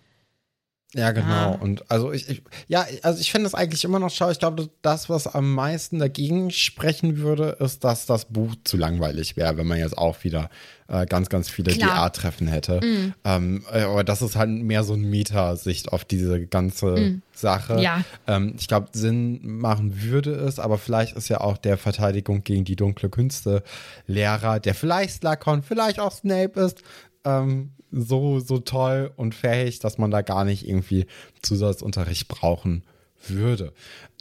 S3: Ja, genau.
S4: Ah.
S3: Und also ich, ich ja, also ich finde es eigentlich immer noch schau. Ich glaube, das, was am meisten dagegen sprechen würde, ist, dass das Buch zu langweilig wäre, wenn man jetzt auch wieder äh, ganz, ganz viele. DA-Treffen hätte. Ähm, äh, aber das ist halt mehr so eine Metasicht auf diese ganze Sache.
S4: Ja.
S3: Ähm, ich glaube, Sinn machen würde es, aber vielleicht ist ja auch der Verteidigung gegen die dunkle Künste Lehrer, der vielleicht Slughorn, vielleicht auch Snape ist, ähm, so, so toll und fähig, dass man da gar nicht irgendwie Zusatzunterricht brauchen würde.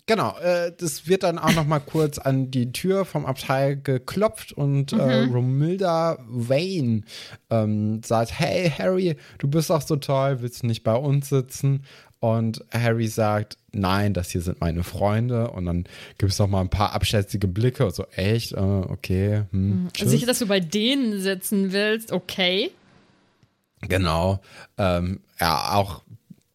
S3: Genau, äh, das wird dann auch noch mal kurz an die Tür vom Abteil geklopft und äh, Romilda Wayne ähm, sagt, hey Harry, du bist doch so toll, willst du nicht bei uns sitzen? Und Harry sagt, nein, das hier sind meine Freunde. Und dann gibt es noch mal ein paar abschätzige Blicke. So, echt? Äh, okay. Hm, tschüss.
S4: Sicher, dass du bei denen sitzen willst, okay.
S3: Genau. Ähm, ja, auch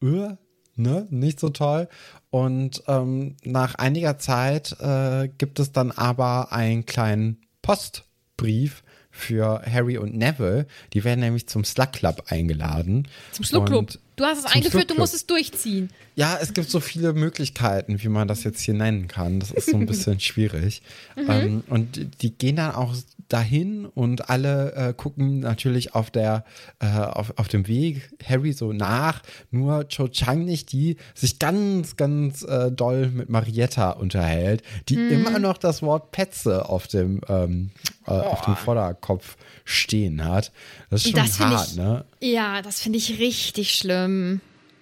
S3: äh, ne, nicht so toll. Und ähm, nach einiger Zeit äh, gibt es dann aber einen kleinen Postbrief für Harry und Neville. Die werden nämlich zum Slug Club eingeladen.
S4: Zum Schluckclub.
S3: Und
S4: Du hast es eingeführt, du musst es durchziehen.
S3: Ja, es gibt so viele Möglichkeiten, wie man das jetzt hier nennen kann. Das ist so ein bisschen schwierig. Ähm, und die gehen dann auch dahin und alle äh, gucken natürlich auf der äh, auf, auf dem Weg Harry so nach. Nur Cho Chang nicht, die sich ganz ganz äh, doll mit Marietta unterhält, die immer noch das Wort Petze auf dem ähm, äh, auf dem Vorderkopf stehen hat. Das ist schon
S4: Das
S3: hart,
S4: ich,
S3: ne?
S4: ja, das finde ich richtig schlimm.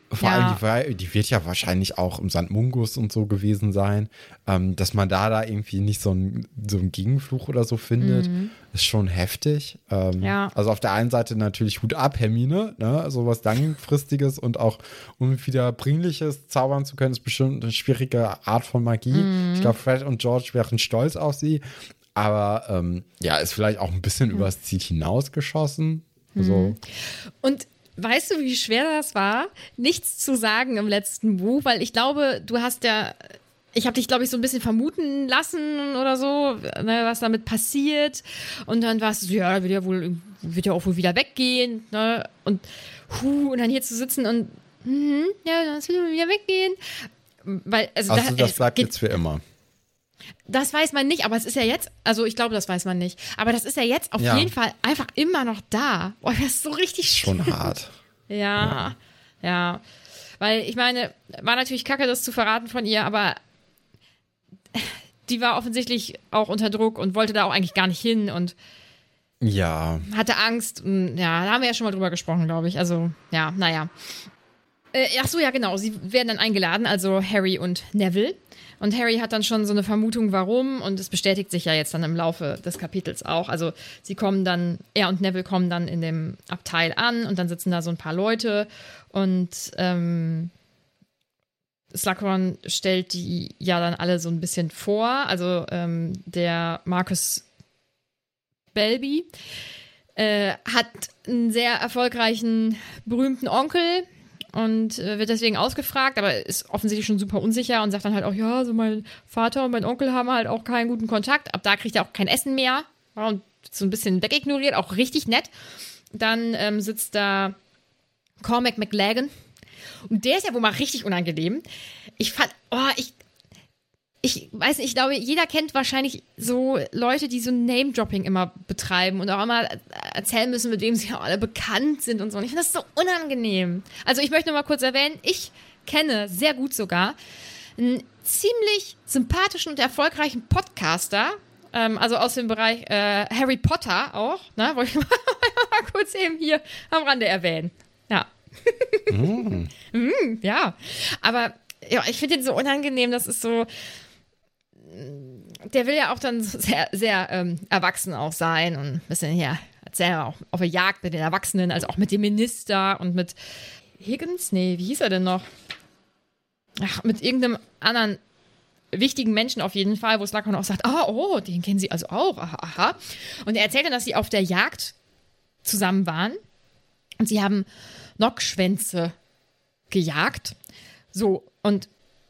S3: Vor
S4: Ja.
S3: allem, die, die wird ja wahrscheinlich auch im St. Mungus und so gewesen sein. Ähm, dass man da da irgendwie nicht so ein, so Gegenfluch oder so findet, ist schon heftig. Ähm,
S4: Mhm. Ja.
S3: Also auf der einen Seite natürlich Hut ab, Hermine, ne? so was Langfristiges und auch unwiederbringliches zaubern zu können, ist bestimmt eine schwierige Art von Magie.
S4: Mhm.
S3: Ich glaube, Fred und George wären stolz auf sie. Aber ähm, ja, ist vielleicht auch ein bisschen übers Ziel hinausgeschossen.
S4: Mhm.
S3: Also,
S4: Und weißt du, wie schwer das war, nichts zu sagen im letzten Buch? Weil ich glaube, du hast ja. Ich habe dich, glaube ich, so ein bisschen vermuten lassen oder so, ne, was damit passiert. Und dann warst du so, ja, wird ja wohl, wird ja auch wohl wieder weggehen. Ne? Und, hu, und dann hier zu sitzen und, mhm, ja, das wird wohl wieder weggehen. Weil, also,
S3: also
S4: da,
S3: das bleibt jetzt für immer.
S4: Das weiß man nicht, aber es ist ja jetzt, also ich glaube, das weiß man nicht. Aber das ist ja jetzt auf
S3: Ja.
S4: jeden Fall einfach immer noch da. Boah, das ist so richtig schön.
S3: Schon hart.
S4: Ja, ja. Weil ich meine, war natürlich kacke, das zu verraten von ihr, aber die war offensichtlich auch unter Druck und wollte da auch eigentlich gar nicht hin und
S3: Ja.
S4: hatte Angst. Und, ja, da haben wir ja schon mal drüber gesprochen, glaube ich. Also, ja, naja. Äh, ach so, ja, genau. Sie werden dann eingeladen, also Harry und Neville. Und Harry hat dann schon so eine Vermutung, warum. Und es bestätigt sich ja jetzt dann im Laufe des Kapitels auch. Also, sie kommen dann, er und Neville kommen dann in dem Abteil an und dann sitzen da so ein paar Leute. Und ähm, Slughorn stellt die ja dann alle so ein bisschen vor. Also, ähm, der Marcus Belby äh, hat einen sehr erfolgreichen, berühmten Onkel und äh, wird deswegen ausgefragt, aber ist offensichtlich schon super unsicher und sagt dann halt auch, ja, so mein Vater und mein Onkel haben halt auch keinen guten Kontakt. Ab da kriegt er auch kein Essen mehr ja, und so ein bisschen wegignoriert, auch richtig nett. Dann ähm, sitzt da Cormac McLagan und der ist ja wohl mal richtig unangenehm. Ich fand, oh, ich, ich weiß nicht, ich glaube, jeder kennt wahrscheinlich so Leute, die so Name-Dropping immer betreiben und auch immer erzählen müssen, mit wem sie auch alle bekannt sind und so. Und ich finde das so unangenehm. Also ich möchte nur mal kurz erwähnen, ich kenne sehr gut sogar einen ziemlich sympathischen und erfolgreichen Podcaster, ähm, also aus dem Bereich äh, Harry Potter auch, ne, wollte ich mal, mal kurz eben hier am Rande erwähnen. Ja. Mm, ja, aber ja, ich finde den so unangenehm, das ist so, der will ja auch dann sehr, sehr ähm, erwachsen auch sein und ein bisschen hier, erzählen auch auf der Jagd mit den Erwachsenen, also auch mit dem Minister und mit Higgins, nee, wie hieß er denn noch? Ach, mit irgendeinem anderen wichtigen Menschen auf jeden Fall, wo Slughorn auch sagt, ah, oh, den kennen sie also auch, aha, aha. Und er erzählt dann, dass sie auf der Jagd zusammen waren und sie haben Nockschwänze gejagt. So, und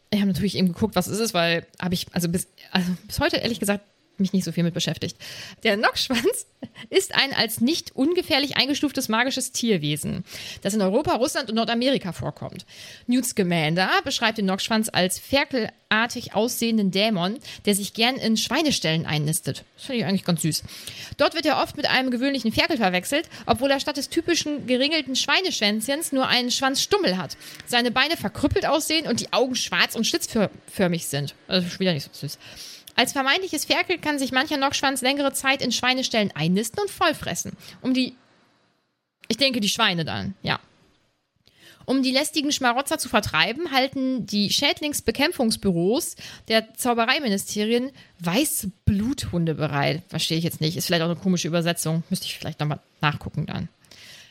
S4: ich habe natürlich eben geguckt, was ist es, weil habe ich, also bis, also bis heute ehrlich gesagt, mich nicht so viel mit beschäftigt. Der Nockschwanz ist ein als nicht ungefährlich eingestuftes magisches Tierwesen, das in Europa, Russland und Nordamerika vorkommt. Newt Scamander beschreibt den Nockschwanz als ferkelartig aussehenden Dämon, der sich gern in Schweineställen einnistet. Das finde ich eigentlich ganz süß. Dort wird er oft mit einem gewöhnlichen Ferkel verwechselt, obwohl er statt des typischen geringelten Schweineschwänzchens nur einen Schwanzstummel hat. Seine Beine verkrüppelt aussehen und die Augen schwarz und schlitzförmig sind. Also wieder nicht so süß. Als vermeintliches Ferkel kann sich mancher Nockschwanz längere Zeit in Schweineställen einnisten und vollfressen. Um die. Ich denke, die Schweine dann, ja. Um die lästigen Schmarotzer zu vertreiben, halten die Schädlingsbekämpfungsbüros der Zaubereiministerien weiße Bluthunde bereit. Verstehe ich jetzt nicht. Ist vielleicht auch eine komische Übersetzung. Müsste ich vielleicht nochmal nachgucken dann.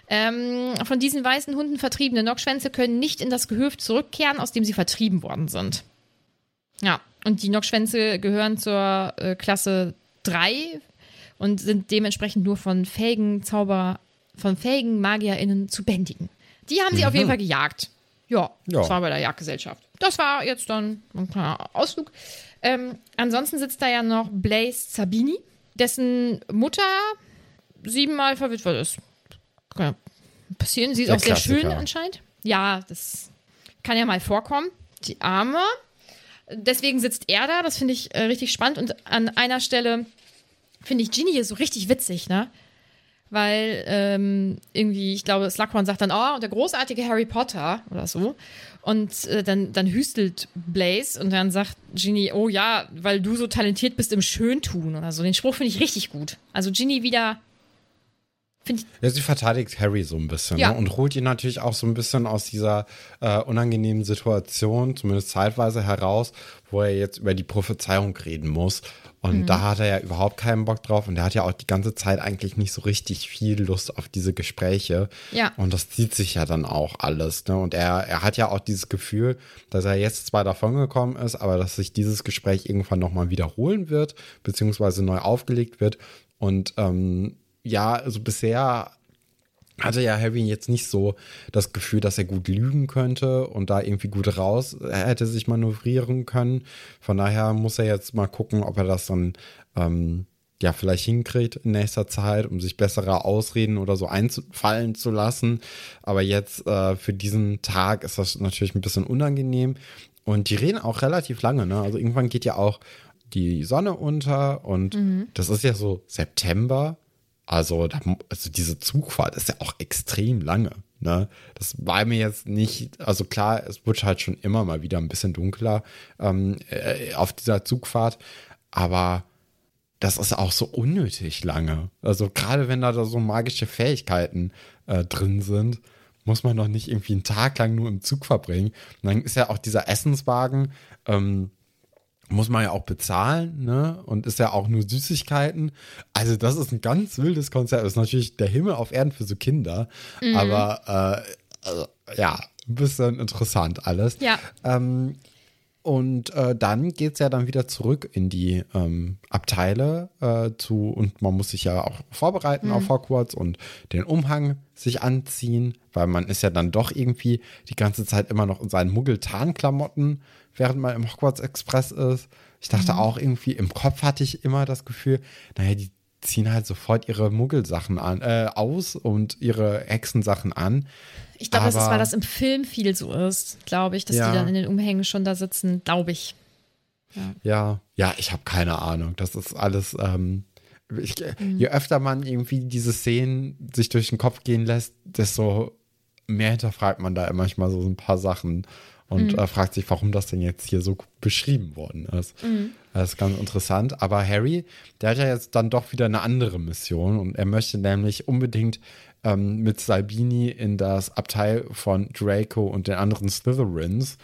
S4: Ähm, von diesen weißen Hunden vertriebene Nockschwänze können nicht in das Gehöft zurückkehren, aus dem sie vertrieben worden sind. Ja, und die Nockschwänze gehören zur äh, Klasse 3 und sind dementsprechend nur von fähigen Zauber, von fähigen MagierInnen zu bändigen. Die haben sie auf jeden Fall gejagt. Ja,
S3: Ja.
S4: das war bei der Jagdgesellschaft. Das war jetzt dann ein kleiner Ausflug. Ähm, ansonsten sitzt da ja noch Blaze Sabini, dessen Mutter siebenmal verwitwet ist. Kann ja passieren. Sie ist
S3: Der
S4: auch sehr
S3: Klassiker.
S4: schön anscheinend. Ja, das kann ja mal vorkommen. Die Arme. Deswegen sitzt er da, das finde ich äh, richtig spannend. Und an einer Stelle finde ich Ginny hier so richtig witzig, ne? Weil ähm, irgendwie, ich glaube, Slughorn sagt dann, oh, und der großartige Harry Potter oder so. Und äh, dann, dann hüstelt Blaze und dann sagt Ginny, oh ja, weil du so talentiert bist im Schöntun oder so. Den Spruch finde ich richtig gut. Also Ginny wieder,
S3: Ja, sie verteidigt Harry so ein bisschen
S4: Ja.
S3: ne? und holt ihn natürlich auch so ein bisschen aus dieser äh, unangenehmen Situation, zumindest zeitweise heraus, wo er jetzt über die Prophezeiung reden muss. Und
S4: Mhm.
S3: da hat er ja überhaupt keinen Bock drauf und er hat ja auch die ganze Zeit eigentlich nicht so richtig viel Lust auf diese Gespräche.
S4: Ja.
S3: Und das zieht sich ja dann auch alles. Ne? Und er, er hat ja auch dieses Gefühl, dass er jetzt zwar davongekommen ist, aber dass sich dieses Gespräch irgendwann nochmal wiederholen wird, beziehungsweise neu aufgelegt wird. Und ähm, ja, also bisher hatte ja Harry jetzt nicht so das Gefühl, dass er gut lügen könnte und da irgendwie gut raus er hätte sich manövrieren können. Von daher muss er jetzt mal gucken, ob er das dann ähm, ja vielleicht hinkriegt in nächster Zeit, um sich bessere Ausreden oder so einfallen zu lassen. Aber jetzt äh, für diesen Tag ist das natürlich ein bisschen unangenehm. Und die reden auch relativ lange, ne? Also irgendwann geht ja auch die Sonne unter und das ist ja so September. Also, da, also diese Zugfahrt ist ja auch extrem lange. Ne? Das war mir jetzt nicht, also klar, es wird halt schon immer mal wieder ein bisschen dunkler ähm, äh, auf dieser Zugfahrt, aber das ist auch so unnötig lange. Also gerade wenn da, da so magische Fähigkeiten äh, drin sind, muss man doch nicht irgendwie einen Tag lang nur im Zug verbringen. Und dann ist ja auch dieser Essenswagen, ähm, muss man ja auch bezahlen, ne? Und ist ja auch nur Süßigkeiten. Also, das ist ein ganz wildes Konzept. Das ist natürlich der Himmel auf Erden für so Kinder. Aber äh, also, ja, ein bisschen interessant alles.
S4: Ja.
S3: Ähm, und äh, dann geht es ja dann wieder zurück in die ähm, Abteile äh, zu, und man muss sich ja auch vorbereiten auf Hogwarts und den Umhang sich anziehen, weil man ist ja dann doch irgendwie die ganze Zeit immer noch in seinen Muggel-Tarnklamotten, während man im Hogwarts Express ist. Ich dachte auch irgendwie, im Kopf hatte ich immer das Gefühl, naja, die ziehen halt sofort ihre Muggelsachen an, äh, aus und ihre Hexensachen an.
S4: Ich glaube, das ist, weil das im Film viel so ist, glaube ich, dass
S3: Ja.
S4: die dann in den Umhängen schon da sitzen, glaube ich.
S3: Ja, ja, ich habe keine Ahnung. Das ist alles. Ähm, ich,
S4: Mhm.
S3: Je öfter man irgendwie diese Szenen sich durch den Kopf gehen lässt, desto mehr hinterfragt man da manchmal so ein paar Sachen und
S4: Mhm.
S3: äh, fragt sich, warum das denn jetzt hier so beschrieben worden ist.
S4: Mhm.
S3: Das ist ganz interessant. Aber Harry, der hat ja jetzt dann doch wieder eine andere Mission und er möchte nämlich unbedingt ähm, mit Salbini in das Abteil von Draco und den anderen Slytherins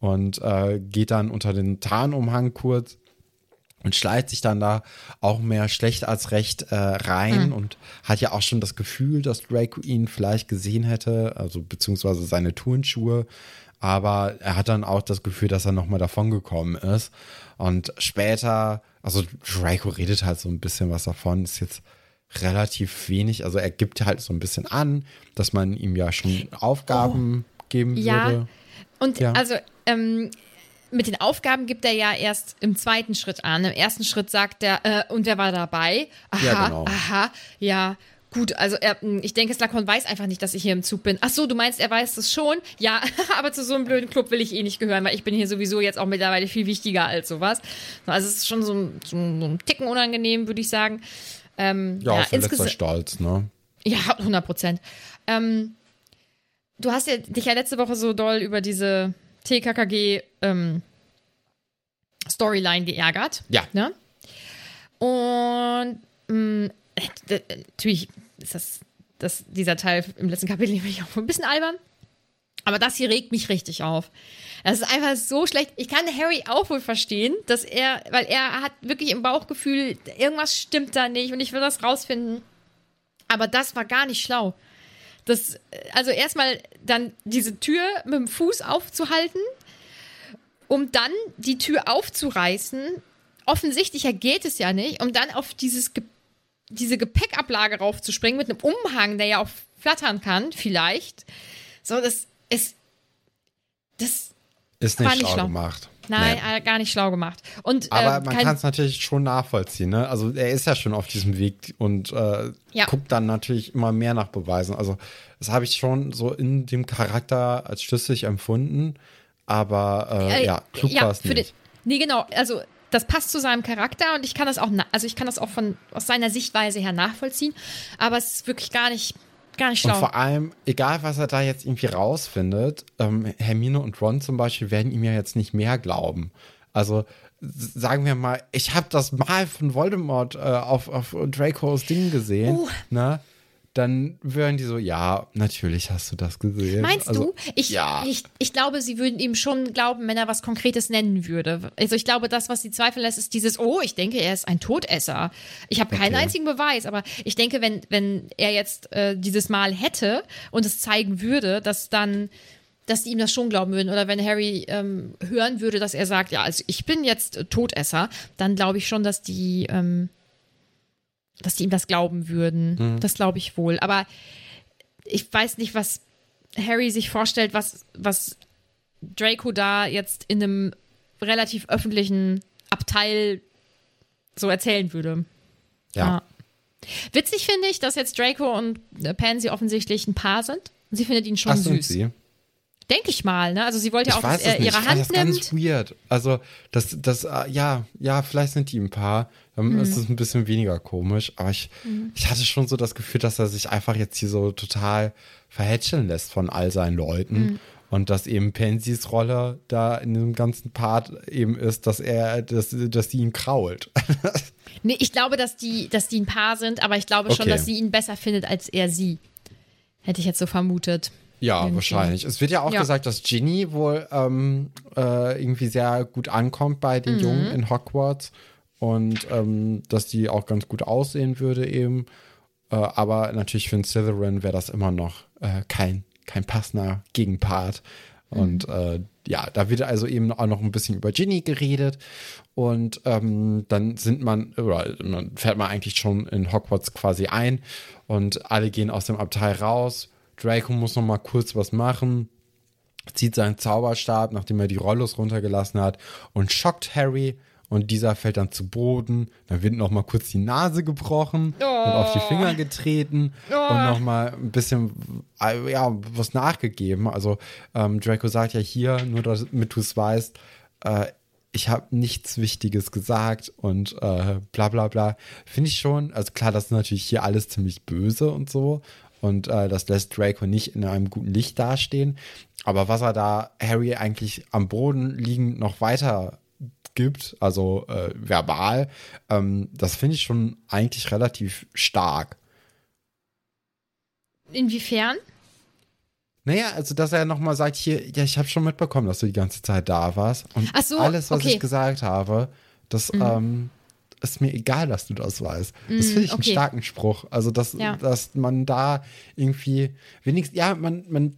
S3: und äh, geht dann unter den Tarnumhang kurz und schleicht sich dann da auch mehr schlecht als recht äh, rein und hat ja auch schon das Gefühl, dass Draco ihn vielleicht gesehen hätte, also beziehungsweise seine Turnschuhe. Aber er hat dann auch das Gefühl, dass er nochmal davon gekommen ist. Und später, also Draco redet halt so ein bisschen was davon, ist jetzt relativ wenig. Also er gibt halt so ein bisschen an, dass man ihm ja schon Aufgaben geben
S4: Ja.
S3: würde.
S4: Und
S3: Ja.
S4: also ähm, mit den Aufgaben gibt er ja erst im zweiten Schritt an. Im ersten Schritt sagt er, äh, und wer war dabei? Aha,
S3: Ja, genau.
S4: aha, ja. Gut, also er, ich denke, Slakon weiß einfach nicht, dass ich hier im Zug bin. Ach so, du meinst, er weiß es schon? Ja, aber zu so einem blöden Club will ich eh nicht gehören, weil ich bin hier sowieso jetzt auch mittlerweile viel wichtiger als sowas. Also es ist schon so, ein- so, ein- Ticken unangenehm, würde ich sagen. Ähm,
S3: Ja, auf letzter
S4: insgesa-
S3: Stolz, ne?
S4: ja, 100 Prozent. Ähm, du hast ja, dich ja letzte Woche so doll über diese TKKG ähm, Storyline geärgert.
S3: Ja.
S4: Ne? Und mh, äh, natürlich ist das, das, dieser Teil im letzten Kapitel nämlich auch ein bisschen albern. Aber das hier regt mich richtig auf. Das ist einfach so schlecht. Ich kann Harry auch wohl verstehen, dass er, weil er hat wirklich im Bauchgefühl, irgendwas stimmt da nicht und ich will das rausfinden. Aber das war gar nicht schlau. Das, also erstmal dann diese Tür mit dem Fuß aufzuhalten, um dann die Tür aufzureißen. Offensichtlicher geht es ja nicht, um dann auf dieses Ge diese Gepäckablage raufzuspringen mit einem Umhang, der ja auch flattern kann, vielleicht. So, das ist. Das.
S3: Ist nicht
S4: nicht
S3: schlau
S4: schlau.
S3: gemacht.
S4: Nein,
S3: Nee.
S4: äh, gar nicht schlau gemacht. Und,
S3: Aber
S4: ähm,
S3: man kann es natürlich schon nachvollziehen, ne? Also er ist ja schon auf diesem Weg und äh,
S4: Ja.
S3: guckt dann natürlich immer mehr nach Beweisen. Also das habe ich schon so in dem Charakter als schlüssig empfunden, aber äh,
S4: Äh,
S3: ja, klug war es
S4: für
S3: nicht.
S4: Den, nee, genau. Also das passt zu seinem Charakter und ich kann das auch, also ich kann das auch von aus seiner Sichtweise her nachvollziehen. Aber es ist wirklich gar nicht, gar nicht
S3: Und
S4: schlau.
S3: vor allem, egal was er da jetzt irgendwie rausfindet, ähm, Hermine und Ron zum Beispiel werden ihm ja jetzt nicht mehr glauben. Also sagen wir mal, ich habe das Mal von Voldemort äh, auf, auf Dracos Ding gesehen,
S4: Oh.
S3: ne? Dann würden die so, ja, natürlich hast du das gesehen.
S4: Meinst
S3: also,
S4: du? Ich,
S3: ja.
S4: ich, ich glaube, sie würden ihm schon glauben, wenn er was Konkretes nennen würde. Also ich glaube, das, was sie zweifeln lässt, ist dieses, oh, ich denke, er ist ein Todesser. Ich habe keinen
S3: Okay.
S4: einzigen Beweis, aber ich denke, wenn, wenn er jetzt äh, dieses Mal hätte und es zeigen würde, dass dann dass die ihm das schon glauben würden. Oder wenn Harry ähm, hören würde, dass er sagt, ja, also ich bin jetzt Todesser, dann glaube ich schon, dass die, ähm, dass die ihm das glauben würden. Das glaube ich wohl. Aber ich weiß nicht, was Harry sich vorstellt, was, was Draco da jetzt in einem relativ öffentlichen Abteil so erzählen würde.
S3: ja.
S4: Witzig finde ich, dass jetzt Draco und Pansy offensichtlich ein Paar sind. Sie findet ihn schon
S3: Ach, sind
S4: süß.
S3: sie?
S4: Denke ich mal, ne? Also sie wollte ja auch, dass er ihre
S3: ich
S4: Hand
S3: fand das
S4: nimmt.
S3: ganz weird. Also, das, das, äh, ja, ja, vielleicht sind die ein paar. Dann
S4: Mhm.
S3: ist es ein bisschen weniger komisch. Aber ich, ich hatte schon so das Gefühl, dass er sich einfach jetzt hier so total verhätscheln lässt von all seinen Leuten.
S4: Mhm.
S3: Und dass eben Pensys Rolle da in dem ganzen Part eben ist, dass er, dass, dass sie ihn krault.
S4: Nee, ich glaube, dass die, dass die ein Paar sind, aber ich glaube schon,
S3: Okay.
S4: dass sie ihn besser findet als er sie. Hätte ich jetzt so vermutet.
S3: Ja,
S4: Irgendwie.
S3: wahrscheinlich. Es wird ja auch
S4: Ja.
S3: gesagt, dass Ginny wohl ähm, äh, irgendwie sehr gut ankommt bei
S4: Mhm.
S3: den Jungen in Hogwarts und ähm, dass die auch ganz gut aussehen würde eben. Äh, aber natürlich für einen Slytherin wäre das immer noch äh, kein, kein passender Gegenpart. Und äh, ja, da wird also eben auch noch ein bisschen über Ginny geredet. Und ähm, dann sind man, oder man fährt man eigentlich schon in Hogwarts quasi ein und alle gehen aus dem Abteil raus. Draco muss noch mal kurz was machen, zieht seinen Zauberstab, nachdem er die Rollos runtergelassen hat und schockt Harry und dieser fällt dann zu Boden. Dann wird noch mal kurz die Nase gebrochen und auf die Finger getreten und noch mal ein bisschen ja was nachgegeben. Also ähm, Draco sagt ja hier, nur damit du es weißt, äh, ich habe nichts Wichtiges gesagt und äh, bla bla bla. Finde ich schon, also klar, das ist natürlich hier alles ziemlich böse und so. Und äh, das lässt Draco nicht in einem guten Licht dastehen. Aber was er da Harry eigentlich am Boden liegend noch weiter gibt, also äh, verbal, ähm, das finde ich schon eigentlich relativ stark.
S4: Inwiefern?
S3: Naja, also dass er nochmal sagt, hier, ja, ich habe schon mitbekommen, dass du die ganze Zeit da warst. Und
S4: Ach so,
S3: alles, was
S4: okay. Mhm.
S3: ich gesagt habe, das ähm, ist mir egal, dass du das weißt. Das finde ich einen
S4: okay.
S3: starken Spruch. Also, dass,
S4: Ja.
S3: dass man da irgendwie wenigstens, ja, man, man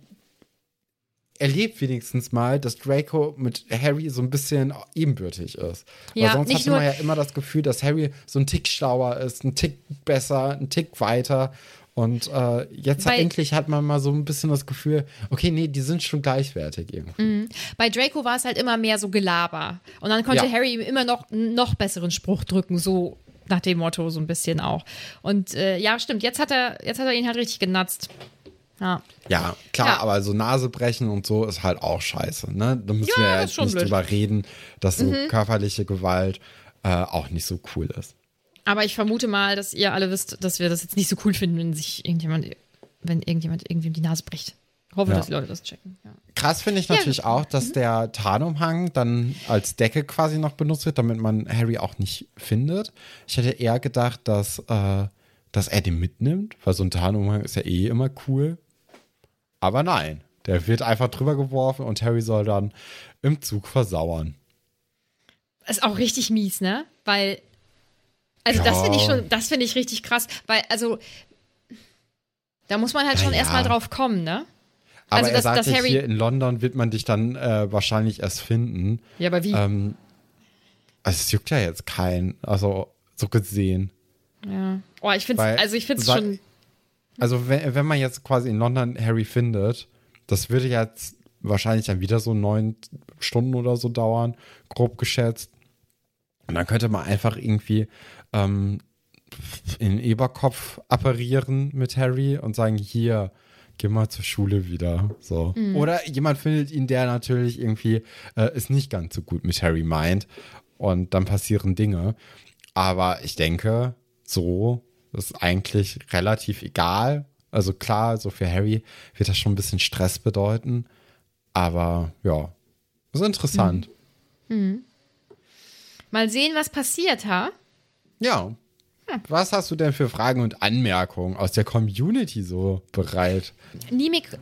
S3: erlebt wenigstens mal, dass Draco mit Harry so ein bisschen ebenbürtig ist.
S4: Ja,
S3: Weil sonst hatte
S4: nur-
S3: man ja immer das Gefühl, dass Harry so ein Tick schlauer ist, ein Tick besser, ein Tick weiter. Und äh, jetzt
S4: Bei-
S3: endlich hat man mal so ein bisschen das Gefühl, okay, nee, die sind schon gleichwertig irgendwie.
S4: Bei Draco war es halt immer mehr so Gelaber. Und dann konnte
S3: Ja.
S4: Harry ihm immer noch einen noch besseren Spruch drücken, so nach dem Motto, so ein bisschen auch. Und äh, ja, stimmt, jetzt hat er, jetzt hat er ihn halt richtig genatzt. Ja.
S3: Ja, klar,
S4: Ja.
S3: aber so Nase brechen und so ist halt auch scheiße. Ne? Da müssen
S4: Ja,
S3: wir ja nicht
S4: blöd. Mhm.
S3: drüber reden, dass so körperliche Gewalt äh, auch nicht so cool ist.
S4: Aber ich vermute mal, dass ihr alle wisst, dass wir das jetzt nicht so cool finden, wenn sich irgendjemand, wenn irgendjemand irgendwie die Nase bricht. Ich hoffe,
S3: Ja.
S4: dass die Leute das checken. Ja.
S3: Krass finde ich
S4: Ja,
S3: natürlich
S4: das-
S3: auch, dass der Tarnumhang dann als Decke quasi noch benutzt wird, damit man Harry auch nicht findet. Ich hätte eher gedacht, dass, äh, dass er den mitnimmt, weil so ein Tarnumhang ist ja eh immer cool. Aber nein, der wird einfach drüber geworfen und Harry soll dann im Zug versauern.
S4: Ist auch richtig mies, ne? Weil, also das
S3: Ja.
S4: finde ich schon, das finde ich richtig krass, weil, also, da muss man halt schon
S3: ja.
S4: erstmal drauf kommen, ne?
S3: Aber
S4: Also,
S3: er
S4: dass-
S3: sagt
S4: dass
S3: ja,
S4: Harry-
S3: hier in London wird man dich dann äh, wahrscheinlich erst finden.
S4: Ja, aber wie?
S3: Ähm, also es juckt ja jetzt keinen, also so gesehen.
S4: ja. Oh, ich finde also ich finde es schon,
S3: Also wenn, wenn man jetzt quasi in London Harry findet, das würde jetzt wahrscheinlich dann wieder so neun Stunden oder so dauern, grob geschätzt. Und dann könnte man einfach irgendwie ähm, in den Eberkopf apparieren mit Harry und sagen, hier, geh mal zur Schule wieder. So. Oder jemand findet ihn, der natürlich irgendwie äh, es nicht ganz so gut mit Harry meint. Und dann passieren Dinge. Aber ich denke, so ist eigentlich relativ egal. Also klar, so für Harry wird das schon ein bisschen Stress bedeuten. Aber ja, ist interessant.
S4: mal sehen, was passiert, ha?
S3: Ja. Was hast du denn für Fragen und Anmerkungen aus der Community so bereit?
S4: Nimik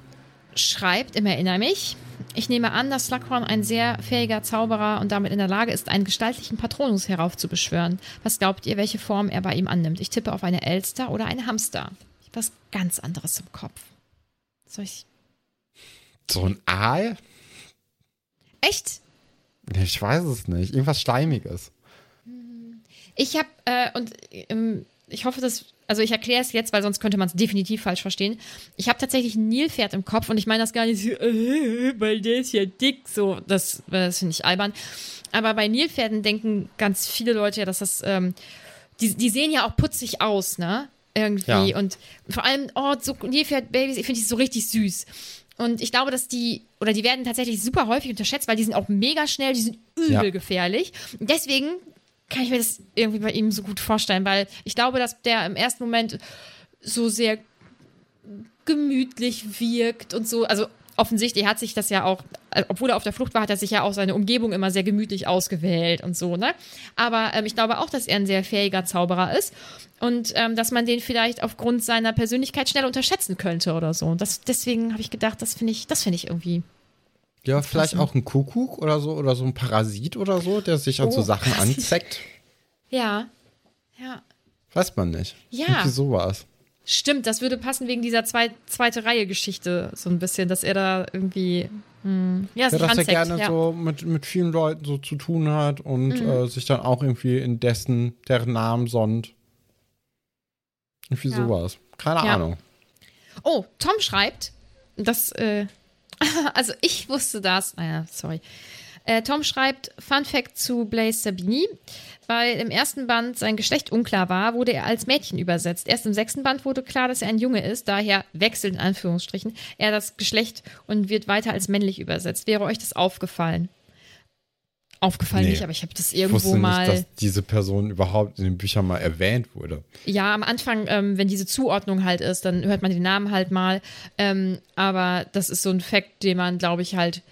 S4: schreibt im Erinner mich. Ich nehme an, dass Slughorn ein sehr fähiger Zauberer und damit in der Lage ist, einen gestaltlichen Patronus heraufzubeschwören. Was glaubt ihr, welche Form er bei ihm annimmt? Ich tippe auf eine Elster oder eine Hamster. Ich habe was ganz anderes im Kopf. Soll ich.
S3: So ein Aal?
S4: Echt?
S3: Ich weiß es nicht. Irgendwas Schleimiges.
S4: Ich habe, äh, und ähm, ich hoffe, dass, also ich erkläre es jetzt, weil sonst könnte man es definitiv falsch verstehen. Ich habe tatsächlich ein Nilpferd im Kopf und ich meine das gar nicht so, äh, weil der ist ja dick, so, das, das finde ich albern. Aber bei Nilpferden denken ganz viele Leute ja, dass das, ähm, die, die sehen ja auch putzig aus, ne? Irgendwie.
S3: Ja.
S4: Und vor allem, oh, so Nilpferd-Babys, ich finde die so richtig süß. Und ich glaube, dass die, oder die werden tatsächlich super häufig unterschätzt, weil die sind auch mega schnell, die sind übel
S3: Ja.
S4: gefährlich. Und deswegen kann ich mir das irgendwie bei ihm so gut vorstellen, weil ich glaube, dass der im ersten Moment so sehr gemütlich wirkt und so. Also offensichtlich hat sich das ja auch, äh, obwohl er auf der Flucht war, hat er sich ja auch seine Umgebung immer sehr gemütlich ausgewählt und so, ne? Aber ähm, ich glaube auch, dass er ein sehr fähiger Zauberer ist und ähm, dass man den vielleicht aufgrund seiner Persönlichkeit schnell unterschätzen könnte oder so. Und das, deswegen habe ich gedacht, das finde ich, das finde ich irgendwie.
S3: Ja, vielleicht auch ein Kuckuck oder so oder so ein Parasit oder so, der sich an so
S4: Oh,
S3: Sachen
S4: Parasit.
S3: anzeckt.
S4: Ja. Ja.
S3: Weiß man nicht.
S4: Ja.
S3: Irgendwie sowas.
S4: Stimmt, das würde passen wegen dieser zwei, zweite Reihe-Geschichte so ein bisschen, dass er da irgendwie. Hm, ja,
S3: Ja,
S4: sich
S3: dass er
S4: ranzeckt,
S3: gerne
S4: ja.
S3: so mit, mit vielen Leuten so zu tun hat und
S4: Mhm.
S3: äh, sich dann auch irgendwie in dessen, deren Namen sonnt. Irgendwie
S4: Ja.
S3: sowas. Keine
S4: Ja.
S3: Ahnung.
S4: Oh, Tom schreibt, das, äh, also ich wusste das, naja, sorry. Äh, Tom schreibt, Fun Fact zu Blaze Sabini. Weil im ersten Band sein Geschlecht unklar war, wurde er als Mädchen übersetzt. Erst im sechsten Band wurde klar, dass er ein Junge ist, daher wechselt in Anführungsstrichen er das Geschlecht und wird weiter als männlich übersetzt. Wäre euch das aufgefallen? Aufgefallen
S3: Nee.
S4: nicht, aber ich habe das
S3: Ich
S4: irgendwo
S3: wusste
S4: mal.
S3: nicht, dass diese Person überhaupt in den Büchern mal erwähnt wurde.
S4: Ja, am Anfang, ähm, wenn diese Zuordnung halt ist, dann hört man den Namen halt mal. Ähm, aber das ist so ein Fakt, den man, glaube ich, halt.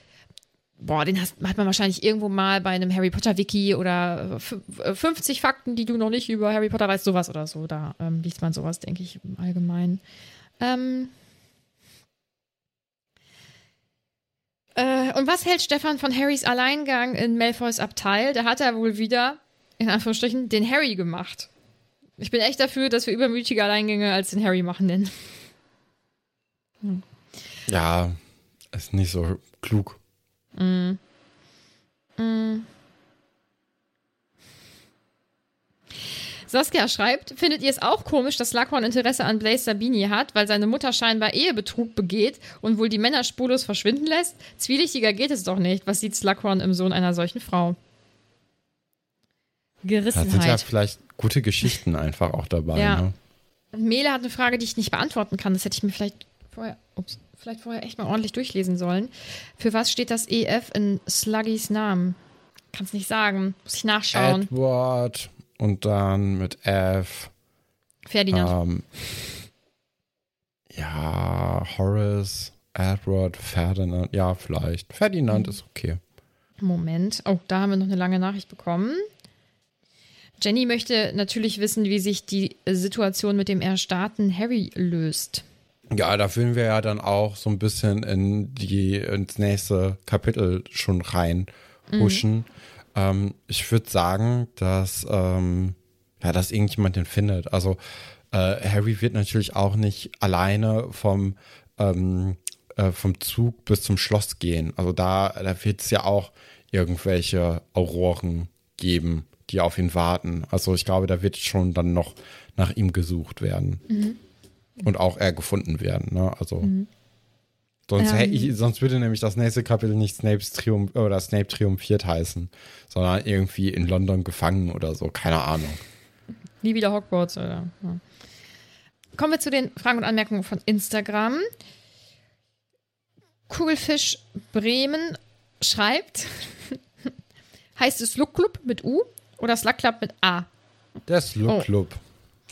S4: Boah, den hast, hat man wahrscheinlich irgendwo mal bei einem Harry Potter Wiki oder äh, fü- äh, 50 Fakten, die du noch nicht über Harry Potter weißt, sowas oder so. Da ähm, liest man sowas, denke ich, im Allgemeinen. Ähm. Äh, und was hält Stefan von Harrys Alleingang in Malfoys Abteil? Da hat er wohl wieder, in Anführungsstrichen, den Harry gemacht. Ich bin echt dafür, dass wir übermütige Alleingänge als den Harry machen nennen.
S3: Ja, ist nicht so klug.
S4: Saskia schreibt, findet ihr es auch komisch, dass Slughorn Interesse an Blaze Sabini hat, weil seine Mutter scheinbar Ehebetrug begeht und wohl die Männer spurlos verschwinden lässt? Zwielichtiger geht es doch nicht. Was sieht Slughorn im Sohn einer solchen Frau?
S3: Da sind ja
S4: Gerissenheit.
S3: vielleicht gute Geschichten einfach auch dabei.
S4: Ja.
S3: Ne?
S4: Mele hat eine Frage, die ich nicht beantworten kann. Das hätte ich mir vielleicht vorher, ups, vielleicht vorher echt mal ordentlich durchlesen sollen. Für was steht das EF in Sluggys Namen? Kann es nicht sagen. Muss ich nachschauen.
S3: Edward und dann mit F.
S4: Ferdinand.
S3: Ähm, ja, Horace, Edward, Ferdinand. Ja, vielleicht.
S4: Mhm.
S3: Ferdinand ist okay.
S4: Moment. Oh, da haben wir noch eine lange Nachricht bekommen. Jenny möchte natürlich wissen, wie sich die Situation mit dem erstarrten Harry löst.
S3: Ja, da fühlen wir ja dann auch so ein bisschen in die, ins nächste Kapitel schon rein huschen. Ähm, ich würde sagen, dass, ähm, ja, dass irgendjemand den findet. Also äh, Harry wird natürlich auch nicht alleine vom, ähm, äh, vom Zug bis zum Schloss gehen. Also da, da wird es ja auch irgendwelche Auroren geben, die auf ihn warten. Also ich glaube, da wird schon dann noch nach ihm gesucht werden. Und auch er gefunden werden. Ne? Also sonst,
S4: Ähm.
S3: ich, sonst würde nämlich das nächste Kapitel nicht Snapes Triumph oder Snape triumphiert heißen, sondern irgendwie in London gefangen oder so. Keine Ahnung.
S4: Nie wieder Hogwarts, oder? Ja. Kommen wir zu den Fragen und Anmerkungen von Instagram. Kugelfisch Bremen schreibt: Heißt es Look Club mit U oder Slug Club mit A?
S3: Der Slug
S4: Oh.
S3: Club.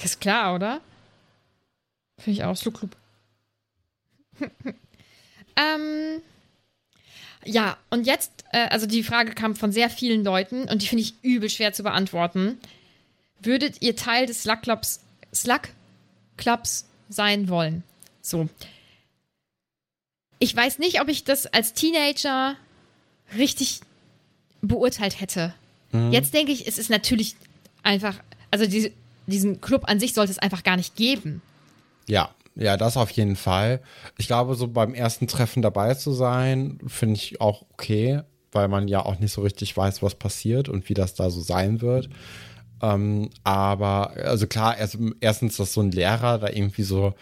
S4: Ist klar, oder? Finde ich auch. Slug Club. Ähm. Ja, und jetzt, äh, also die Frage kam von sehr vielen Leuten und die finde ich übel schwer zu beantworten. Würdet ihr Teil des Slug Clubs, Slug Clubs sein wollen? So. Ich weiß nicht, ob ich das als Teenager richtig beurteilt hätte. Jetzt denke ich, es ist natürlich einfach, also diese, diesen Club an sich sollte es einfach gar nicht geben.
S3: Ja, ja, das auf jeden Fall. Ich glaube, so beim ersten Treffen dabei zu sein, finde ich auch okay, weil man ja auch nicht so richtig weiß, was passiert und wie das da so sein wird. Ähm, aber, also klar, erst, erstens, dass so ein Lehrer da irgendwie so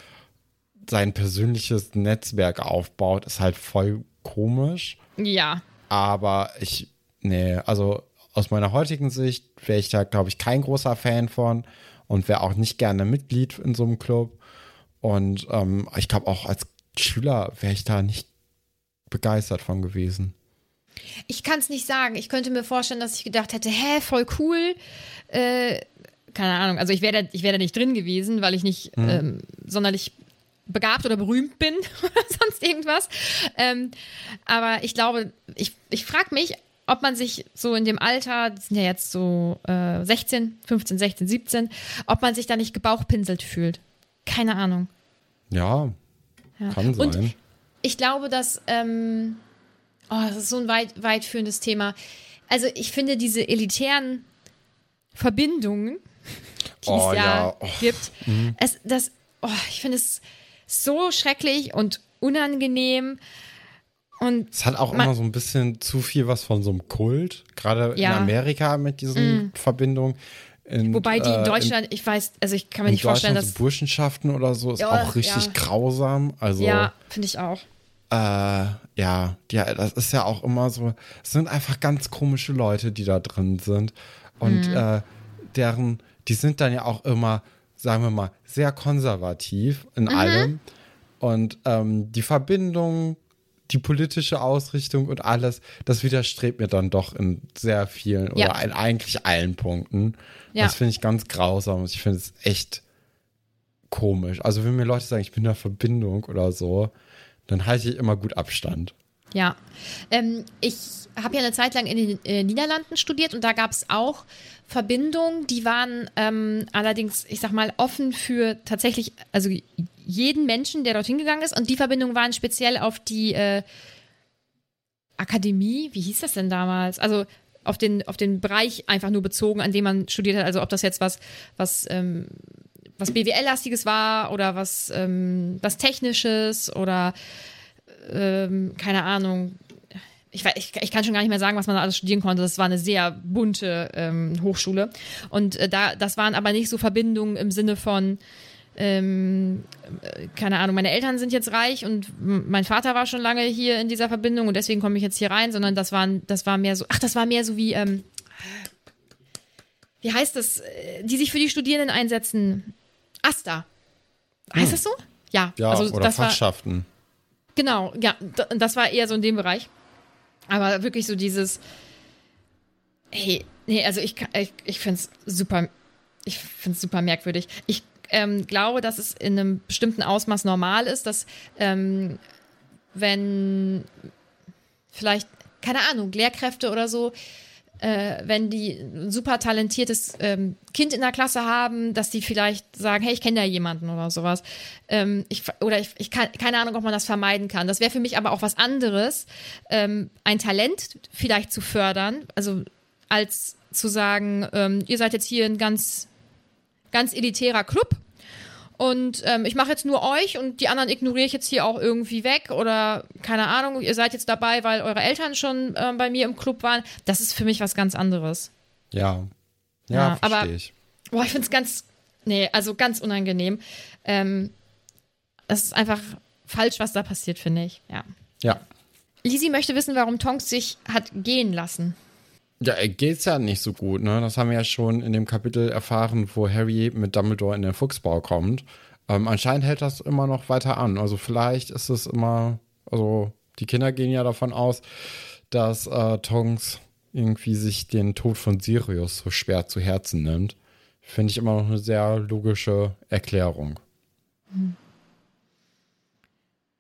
S3: sein persönliches Netzwerk aufbaut, ist halt voll komisch.
S4: Ja.
S3: Aber ich, nee, also aus meiner heutigen Sicht wäre ich da, glaube ich, kein großer Fan von und wäre auch nicht gerne Mitglied in so einem Club. Und ähm, ich glaube auch als Schüler wäre ich da nicht begeistert von gewesen.
S4: Ich kann es nicht sagen. Ich könnte mir vorstellen, dass ich gedacht hätte, hä, voll cool. Äh, keine Ahnung. Also ich wäre ich wär da nicht drin gewesen, weil ich nicht
S3: Mhm.
S4: ähm, sonderlich begabt oder berühmt bin oder sonst irgendwas. Ähm, aber ich glaube, ich, ich frage mich, ob man sich so in dem Alter, das sind ja jetzt so äh, 16, 15, 16, 17, ob man sich da nicht gebauchpinselt fühlt. Keine Ahnung.
S3: Ja,
S4: Ja.
S3: kann sein.
S4: Und ich glaube, dass, ähm, oh, das ist so ein weit, weitführendes Thema. Also ich finde diese elitären Verbindungen, die
S3: Oh,
S4: es ja,
S3: ja. Oh.
S4: gibt, es, das, oh, ich finde es so schrecklich und unangenehm. Und
S3: Es hat auch immer so ein bisschen zu viel was von so einem Kult, gerade
S4: Ja.
S3: In Amerika mit diesen Verbindungen. In,
S4: wobei die
S3: äh,
S4: in Deutschland, ich weiß, also ich kann mir
S3: in, in
S4: nicht vorstellen, dass.
S3: so Burschenschaften oder so ist
S4: Ja,
S3: auch richtig
S4: ja.
S3: grausam. Also
S4: ja, finde ich auch.
S3: Äh, ja, ja, das ist ja auch immer so. Es sind einfach ganz komische Leute, die da drin sind. Und
S4: Mhm.
S3: äh, deren, die sind dann ja auch immer, sagen wir mal, sehr konservativ in
S4: Mhm.
S3: allem. Und ähm, die Verbindung, die politische Ausrichtung und alles, das widerstrebt mir dann doch in sehr vielen
S4: Ja.
S3: oder in eigentlich allen Punkten.
S4: Ja.
S3: Das finde ich ganz grausam. Ich finde es echt komisch. Also wenn mir Leute sagen, ich bin in der Verbindung oder so, dann halte ich immer gut Abstand.
S4: Ja, ähm, ich habe ja eine Zeit lang in den äh, Niederlanden studiert und da gab es auch Verbindungen, die waren ähm, allerdings, ich sag mal, offen für tatsächlich, also jeden Menschen, der dorthin gegangen ist und die Verbindungen waren speziell auf die äh, Akademie, wie hieß das denn damals? Also auf den, auf den Bereich einfach nur bezogen, an dem man studiert hat, also ob das jetzt was, was ähm, was BWL-lastiges war oder was, ähm, was Technisches oder ähm, keine Ahnung. Ich, ich, ich kann schon gar nicht mehr sagen, was man da alles studieren konnte. Das war eine sehr bunte ähm, Hochschule. Und äh, da, das waren aber nicht so Verbindungen im Sinne von, ähm, äh, keine Ahnung, meine Eltern sind jetzt reich und mein Vater war schon lange hier in dieser Verbindung und deswegen komme ich jetzt hier rein, sondern das waren, das war mehr so, ach, das war mehr so wie, ähm, wie heißt das, äh, die sich für die Studierenden einsetzen? Asta. Heißt das so? Ja,
S3: Ja,
S4: also
S3: oder
S4: das war,
S3: Fachschaften.
S4: Genau, ja, das war eher so in dem Bereich. Aber wirklich so dieses, hey, nee, also ich, ich, ich finde es super, ich finde es super merkwürdig. Ich ähm, glaube, dass es in einem bestimmten Ausmaß normal ist, dass ähm, wenn vielleicht, keine Ahnung, Lehrkräfte oder so, äh, wenn die ein super talentiertes ähm, Kind in der Klasse haben, dass die vielleicht sagen, hey, ich kenne da jemanden oder sowas. Ähm, ich, oder ich, ich kann, keine Ahnung, ob man das vermeiden kann. Das wäre für mich aber auch was anderes, ähm, ein Talent vielleicht zu fördern, also als zu sagen, ähm, ihr seid jetzt hier ein ganz, ganz elitärer Club und ähm, ich mache jetzt nur euch und die anderen ignoriere ich jetzt hier auch irgendwie weg oder keine Ahnung, ihr seid jetzt dabei, weil eure Eltern schon ähm, bei mir im Club waren. Das ist für mich was ganz anderes.
S3: Ja. Ja,
S4: Ja, aber-
S3: verstehe ich.
S4: Boah, ich finde es ganz, nee, also ganz unangenehm. Ähm, das ist einfach falsch, was da passiert, finde ich. Ja.
S3: Ja.
S4: Lisi möchte wissen, warum Tonks sich hat gehen lassen.
S3: Ja, äh, geht's ja nicht so gut, ne? Das haben wir ja schon in dem Kapitel erfahren, wo Harry mit Dumbledore in den Fuchsbau kommt. Ähm, anscheinend hält das immer noch weiter an. Also vielleicht ist es immer, also die Kinder gehen ja davon aus, dass äh, Tonks irgendwie sich den Tod von Sirius so schwer zu Herzen nimmt. Finde ich immer noch eine sehr logische Erklärung.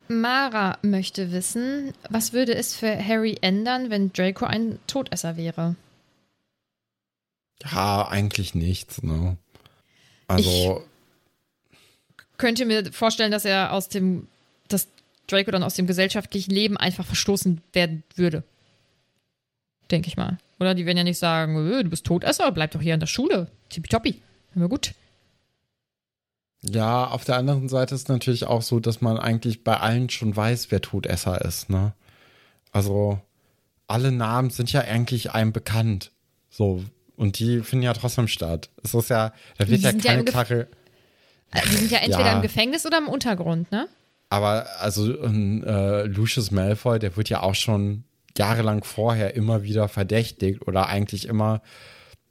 S4: Mara möchte wissen, was würde es für Harry ändern, wenn Draco ein Todesser wäre?
S3: Ja, eigentlich nichts, ne? Also,
S4: Könnte mir vorstellen, dass er aus dem, dass Draco dann aus dem gesellschaftlichen Leben einfach verstoßen werden würde. Denke ich mal. Oder die werden ja nicht sagen, "Äh, du bist Todesser, bleib doch hier in der Schule. Tippitoppi. Immer gut.
S3: Ja, auf der anderen Seite ist natürlich auch so, dass man eigentlich bei allen schon weiß, wer Todesser ist, ne? Also, alle Namen sind ja eigentlich einem bekannt. So, und die finden ja trotzdem statt. Es ist ja, da wird
S4: Die
S3: ja
S4: ja
S3: keine
S4: Gef-
S3: klare.
S4: Äh, Die sind ja entweder
S3: Ja.
S4: im Gefängnis oder im Untergrund, ne?
S3: Aber also äh, Lucius Malfoy, der wird ja auch schon jahrelang vorher immer wieder verdächtigt oder eigentlich immer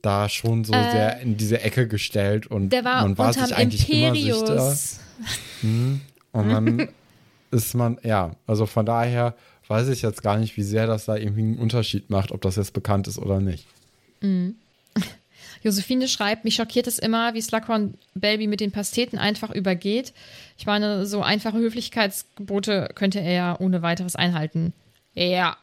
S3: da schon so sehr in diese Ecke gestellt und
S4: Äh, Der war
S3: man war sich eigentlich immer sicher.
S4: Imperius.
S3: Und dann ist man, ja, also von daher weiß ich jetzt gar nicht, wie sehr das da irgendwie einen Unterschied macht, ob das jetzt bekannt ist oder nicht.
S4: Josephine schreibt, mich schockiert es immer, wie Slughorn Baby mit den Pasteten einfach übergeht. Ich meine, so einfache Höflichkeitsgebote könnte er ja ohne weiteres einhalten. Ja.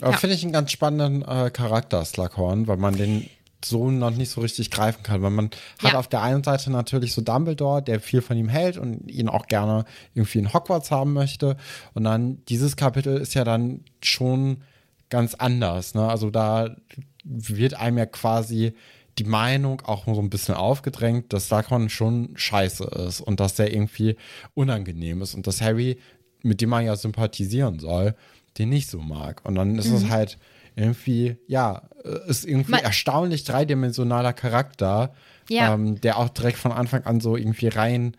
S3: Aber
S4: Ja.
S3: finde ich einen ganz spannenden äh, Charakter, Slughorn, weil man den so noch nicht so richtig greifen kann. Weil man hat
S4: Ja.
S3: auf der einen Seite natürlich so Dumbledore, der viel von ihm hält und ihn auch gerne irgendwie in Hogwarts haben möchte. Und dann dieses Kapitel ist ja dann schon ganz anders. Ne? Also da wird einem ja quasi die Meinung auch so ein bisschen aufgedrängt, dass Slughorn schon scheiße ist und dass der irgendwie unangenehm ist und dass Harry, mit dem man ja sympathisieren soll, den nicht so mag. Und dann ist es halt irgendwie, ja, äh, ist irgendwie
S4: Man-
S3: erstaunlich dreidimensionaler Charakter,
S4: Ja.
S3: ähm, der auch direkt von Anfang an so irgendwie rein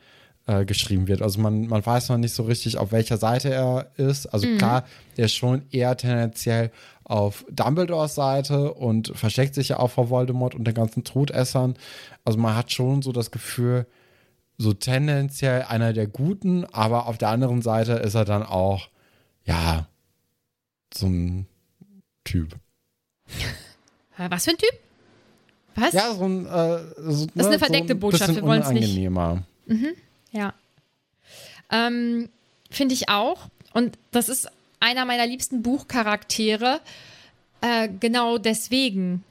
S3: äh, geschrieben wird. Also man, man weiß noch nicht so richtig, auf welcher Seite er ist. Also klar, er ist schon eher tendenziell auf Dumbledores Seite und versteckt sich ja auch vor Voldemort und den ganzen Todessern. Also man hat schon so das Gefühl, so tendenziell einer der Guten, aber auf der anderen Seite ist er dann auch, ja, so ein Typ.
S4: Was für ein Typ? Was?
S3: Ja, so ein. Äh, so,
S4: Das ist eine verdeckte Botschaft, wir wollen's nicht.
S3: Unangenehmer.
S4: Ja. Ähm, Finde ich auch. Und das ist einer meiner liebsten Buchcharaktere. Äh, genau deswegen.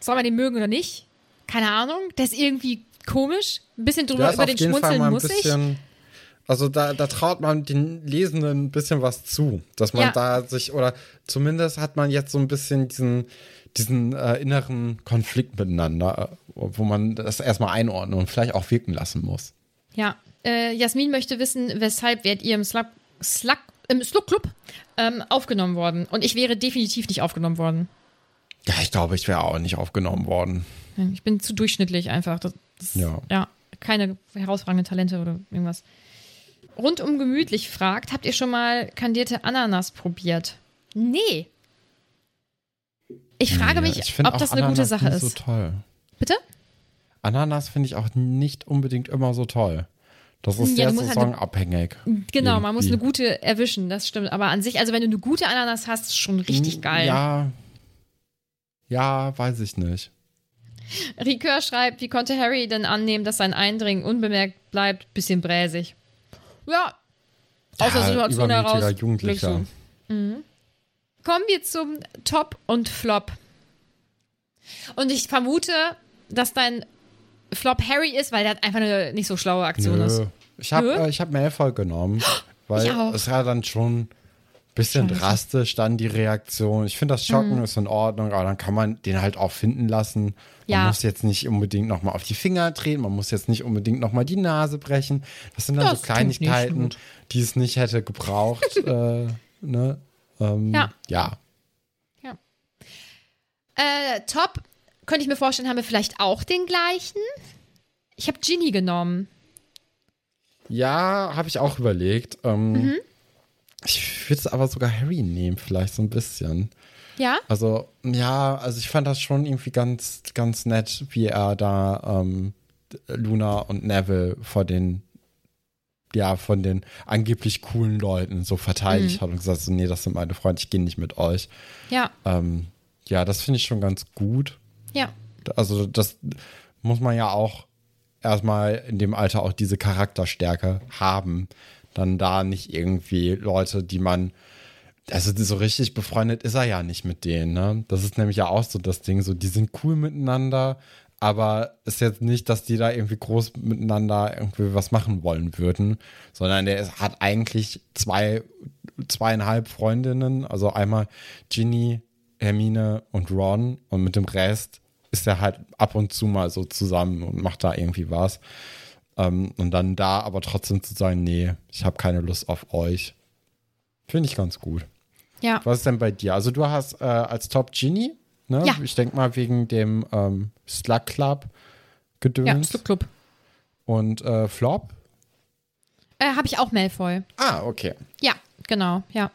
S4: Soll man den mögen oder nicht? Keine Ahnung. Der ist irgendwie komisch. Ein bisschen drüber über den Schmunzeln
S3: ein
S4: muss ich.
S3: Also da, da traut man den Lesenden ein bisschen was zu, dass man
S4: Ja.
S3: da sich, oder zumindest hat man jetzt so ein bisschen diesen, diesen äh, inneren Konflikt miteinander, äh, wo man das erstmal einordnen und vielleicht auch wirken lassen muss.
S4: Ja. Äh, Jasmin möchte wissen, weshalb werdet ihr im Slug, Slug, im Slug Club ähm, aufgenommen worden? Und ich wäre definitiv nicht aufgenommen worden.
S3: Ja, ich glaube, ich wäre auch nicht aufgenommen worden.
S4: Ich bin zu durchschnittlich einfach. Das, das,
S3: Ja.
S4: ja. Keine herausragenden Talente oder irgendwas. Rundum gemütlich fragt, habt ihr schon mal kandierte Ananas probiert? Nee. Ich frage
S3: Ja,
S4: mich,
S3: ich
S4: ob das eine gute
S3: Ananas
S4: Sache
S3: nicht
S4: ist.
S3: so toll.
S4: Bitte?
S3: Ananas finde ich auch nicht unbedingt immer so toll. Das ist
S4: Ja,
S3: sehr
S4: halt
S3: saisonabhängig.
S4: Genau, man muss eine
S3: Irgendwie.
S4: gute erwischen, das stimmt. Aber an sich, also wenn du eine gute Ananas hast, ist schon richtig geil.
S3: Ja. Ja, weiß ich nicht.
S4: Ricoeur schreibt, wie konnte Harry denn annehmen, dass sein Eindringen unbemerkt bleibt? Bisschen bräsig. Ja, aus der
S3: Ja,
S4: Situation heraus.
S3: Jugendlicher.
S4: Du. Mhm. Kommen wir zum Top und Flop. Und ich vermute, dass dein Flop Harry ist, weil der hat einfach eine nicht so schlaue Aktion ist.
S3: Nö. Ich habe äh, ich hab Malfoy genommen, weil es war dann schon bisschen
S4: Scheiße.
S3: drastisch dann die Reaktion. Ich finde das Schocken ist in Ordnung, aber dann kann man den halt auch finden lassen. Man
S4: Ja.
S3: muss jetzt nicht unbedingt nochmal auf die Finger treten, man muss jetzt nicht unbedingt nochmal die Nase brechen. Das sind dann
S4: Das
S3: so Kleinigkeiten, die es nicht hätte gebraucht. äh, ne? ähm,
S4: Ja.
S3: ja.
S4: Äh, Top, könnte ich mir vorstellen, haben wir vielleicht auch den gleichen. Ich habe Ginny genommen.
S3: Ja, habe ich auch überlegt. Ähm,
S4: Mhm.
S3: Ich würde es aber sogar Harry nehmen, vielleicht so ein bisschen.
S4: Ja?
S3: Also, ja, also ich fand das schon irgendwie ganz, ganz nett, wie er da ähm, Luna und Neville vor den, ja, von den angeblich coolen Leuten so verteidigt hat und gesagt, so, nee, das sind meine Freunde, ich gehe nicht mit euch.
S4: Ja.
S3: Ähm, ja, das finde ich schon ganz gut.
S4: Ja.
S3: Also, das muss man ja auch erstmal in dem Alter auch diese Charakterstärke haben. Dann da nicht irgendwie Leute, die man, also so richtig befreundet ist er ja nicht mit denen, ne? Das ist nämlich ja auch so das Ding, so die sind cool miteinander, aber ist jetzt nicht, dass die da irgendwie groß miteinander irgendwie was machen wollen würden, sondern der ist, hat eigentlich zwei, zweieinhalb Freundinnen, also einmal Ginny, Hermine und Ron und mit dem Rest ist er halt ab und zu mal so zusammen und macht da irgendwie was. Ähm, und dann da aber trotzdem zu sagen, nee, ich habe keine Lust auf euch. Finde ich ganz gut.
S4: Ja.
S3: Was ist denn bei dir? Also du hast äh, als Top Genie, ne?
S4: Ja.
S3: Ich denke mal wegen dem ähm, Slug Club
S4: Ja,
S3: Gedöns
S4: Slug Club.
S3: und äh, Flop.
S4: Äh, habe ich auch Malfoy.
S3: Ah, okay.
S4: Ja, genau, ja.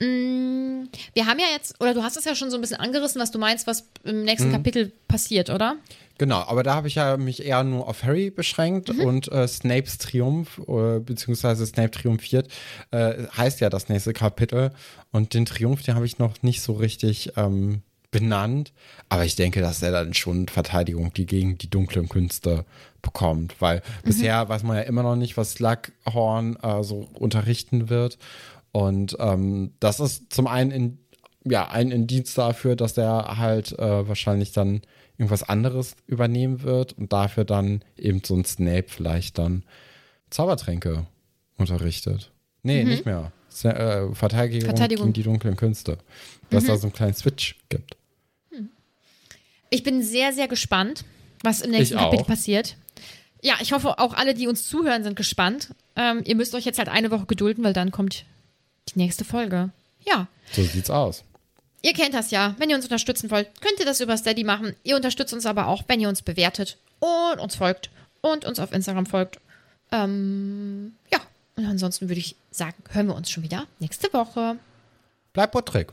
S4: Mm, Wir haben ja jetzt, oder du hast es ja schon so ein bisschen angerissen, was du meinst, was im nächsten Kapitel passiert, oder?
S3: Genau, aber da habe ich ja mich eher nur auf Harry beschränkt
S4: Mhm.
S3: und äh, Snapes Triumph, äh, beziehungsweise Snape triumphiert, äh, heißt ja das nächste Kapitel. Und den Triumph, den habe ich noch nicht so richtig ähm, benannt. Aber ich denke, dass er dann schon Verteidigung die gegen die dunklen Künste bekommt. Weil bisher weiß man ja immer noch nicht, was Slughorn äh, so unterrichten wird. Und ähm, das ist zum einen in, ja, ein Indiz dafür, dass der halt äh, wahrscheinlich dann irgendwas anderes übernehmen wird und dafür dann eben so ein Snape vielleicht dann Zaubertränke unterrichtet. Nee, nicht mehr. Äh, Verteidigung,
S4: Verteidigung.
S3: gegen die dunklen Künste. Dass da so einen kleinen Switch gibt.
S4: Ich bin sehr, sehr gespannt, was im nächsten
S3: Ich auch.
S4: Kapitel passiert. Ja, ich hoffe, auch alle, die uns zuhören, sind gespannt. Ähm, ihr müsst euch jetzt halt eine Woche gedulden, weil dann kommt die nächste Folge. Ja,
S3: So sieht's aus.
S4: Ihr kennt das ja. Wenn ihr uns unterstützen wollt, könnt ihr das über Steady machen. Ihr unterstützt uns aber auch, wenn ihr uns bewertet und uns folgt und uns auf Instagram folgt. Ähm, ja, und ansonsten würde ich sagen, hören wir uns schon wieder nächste Woche.
S3: Bleib Patrick.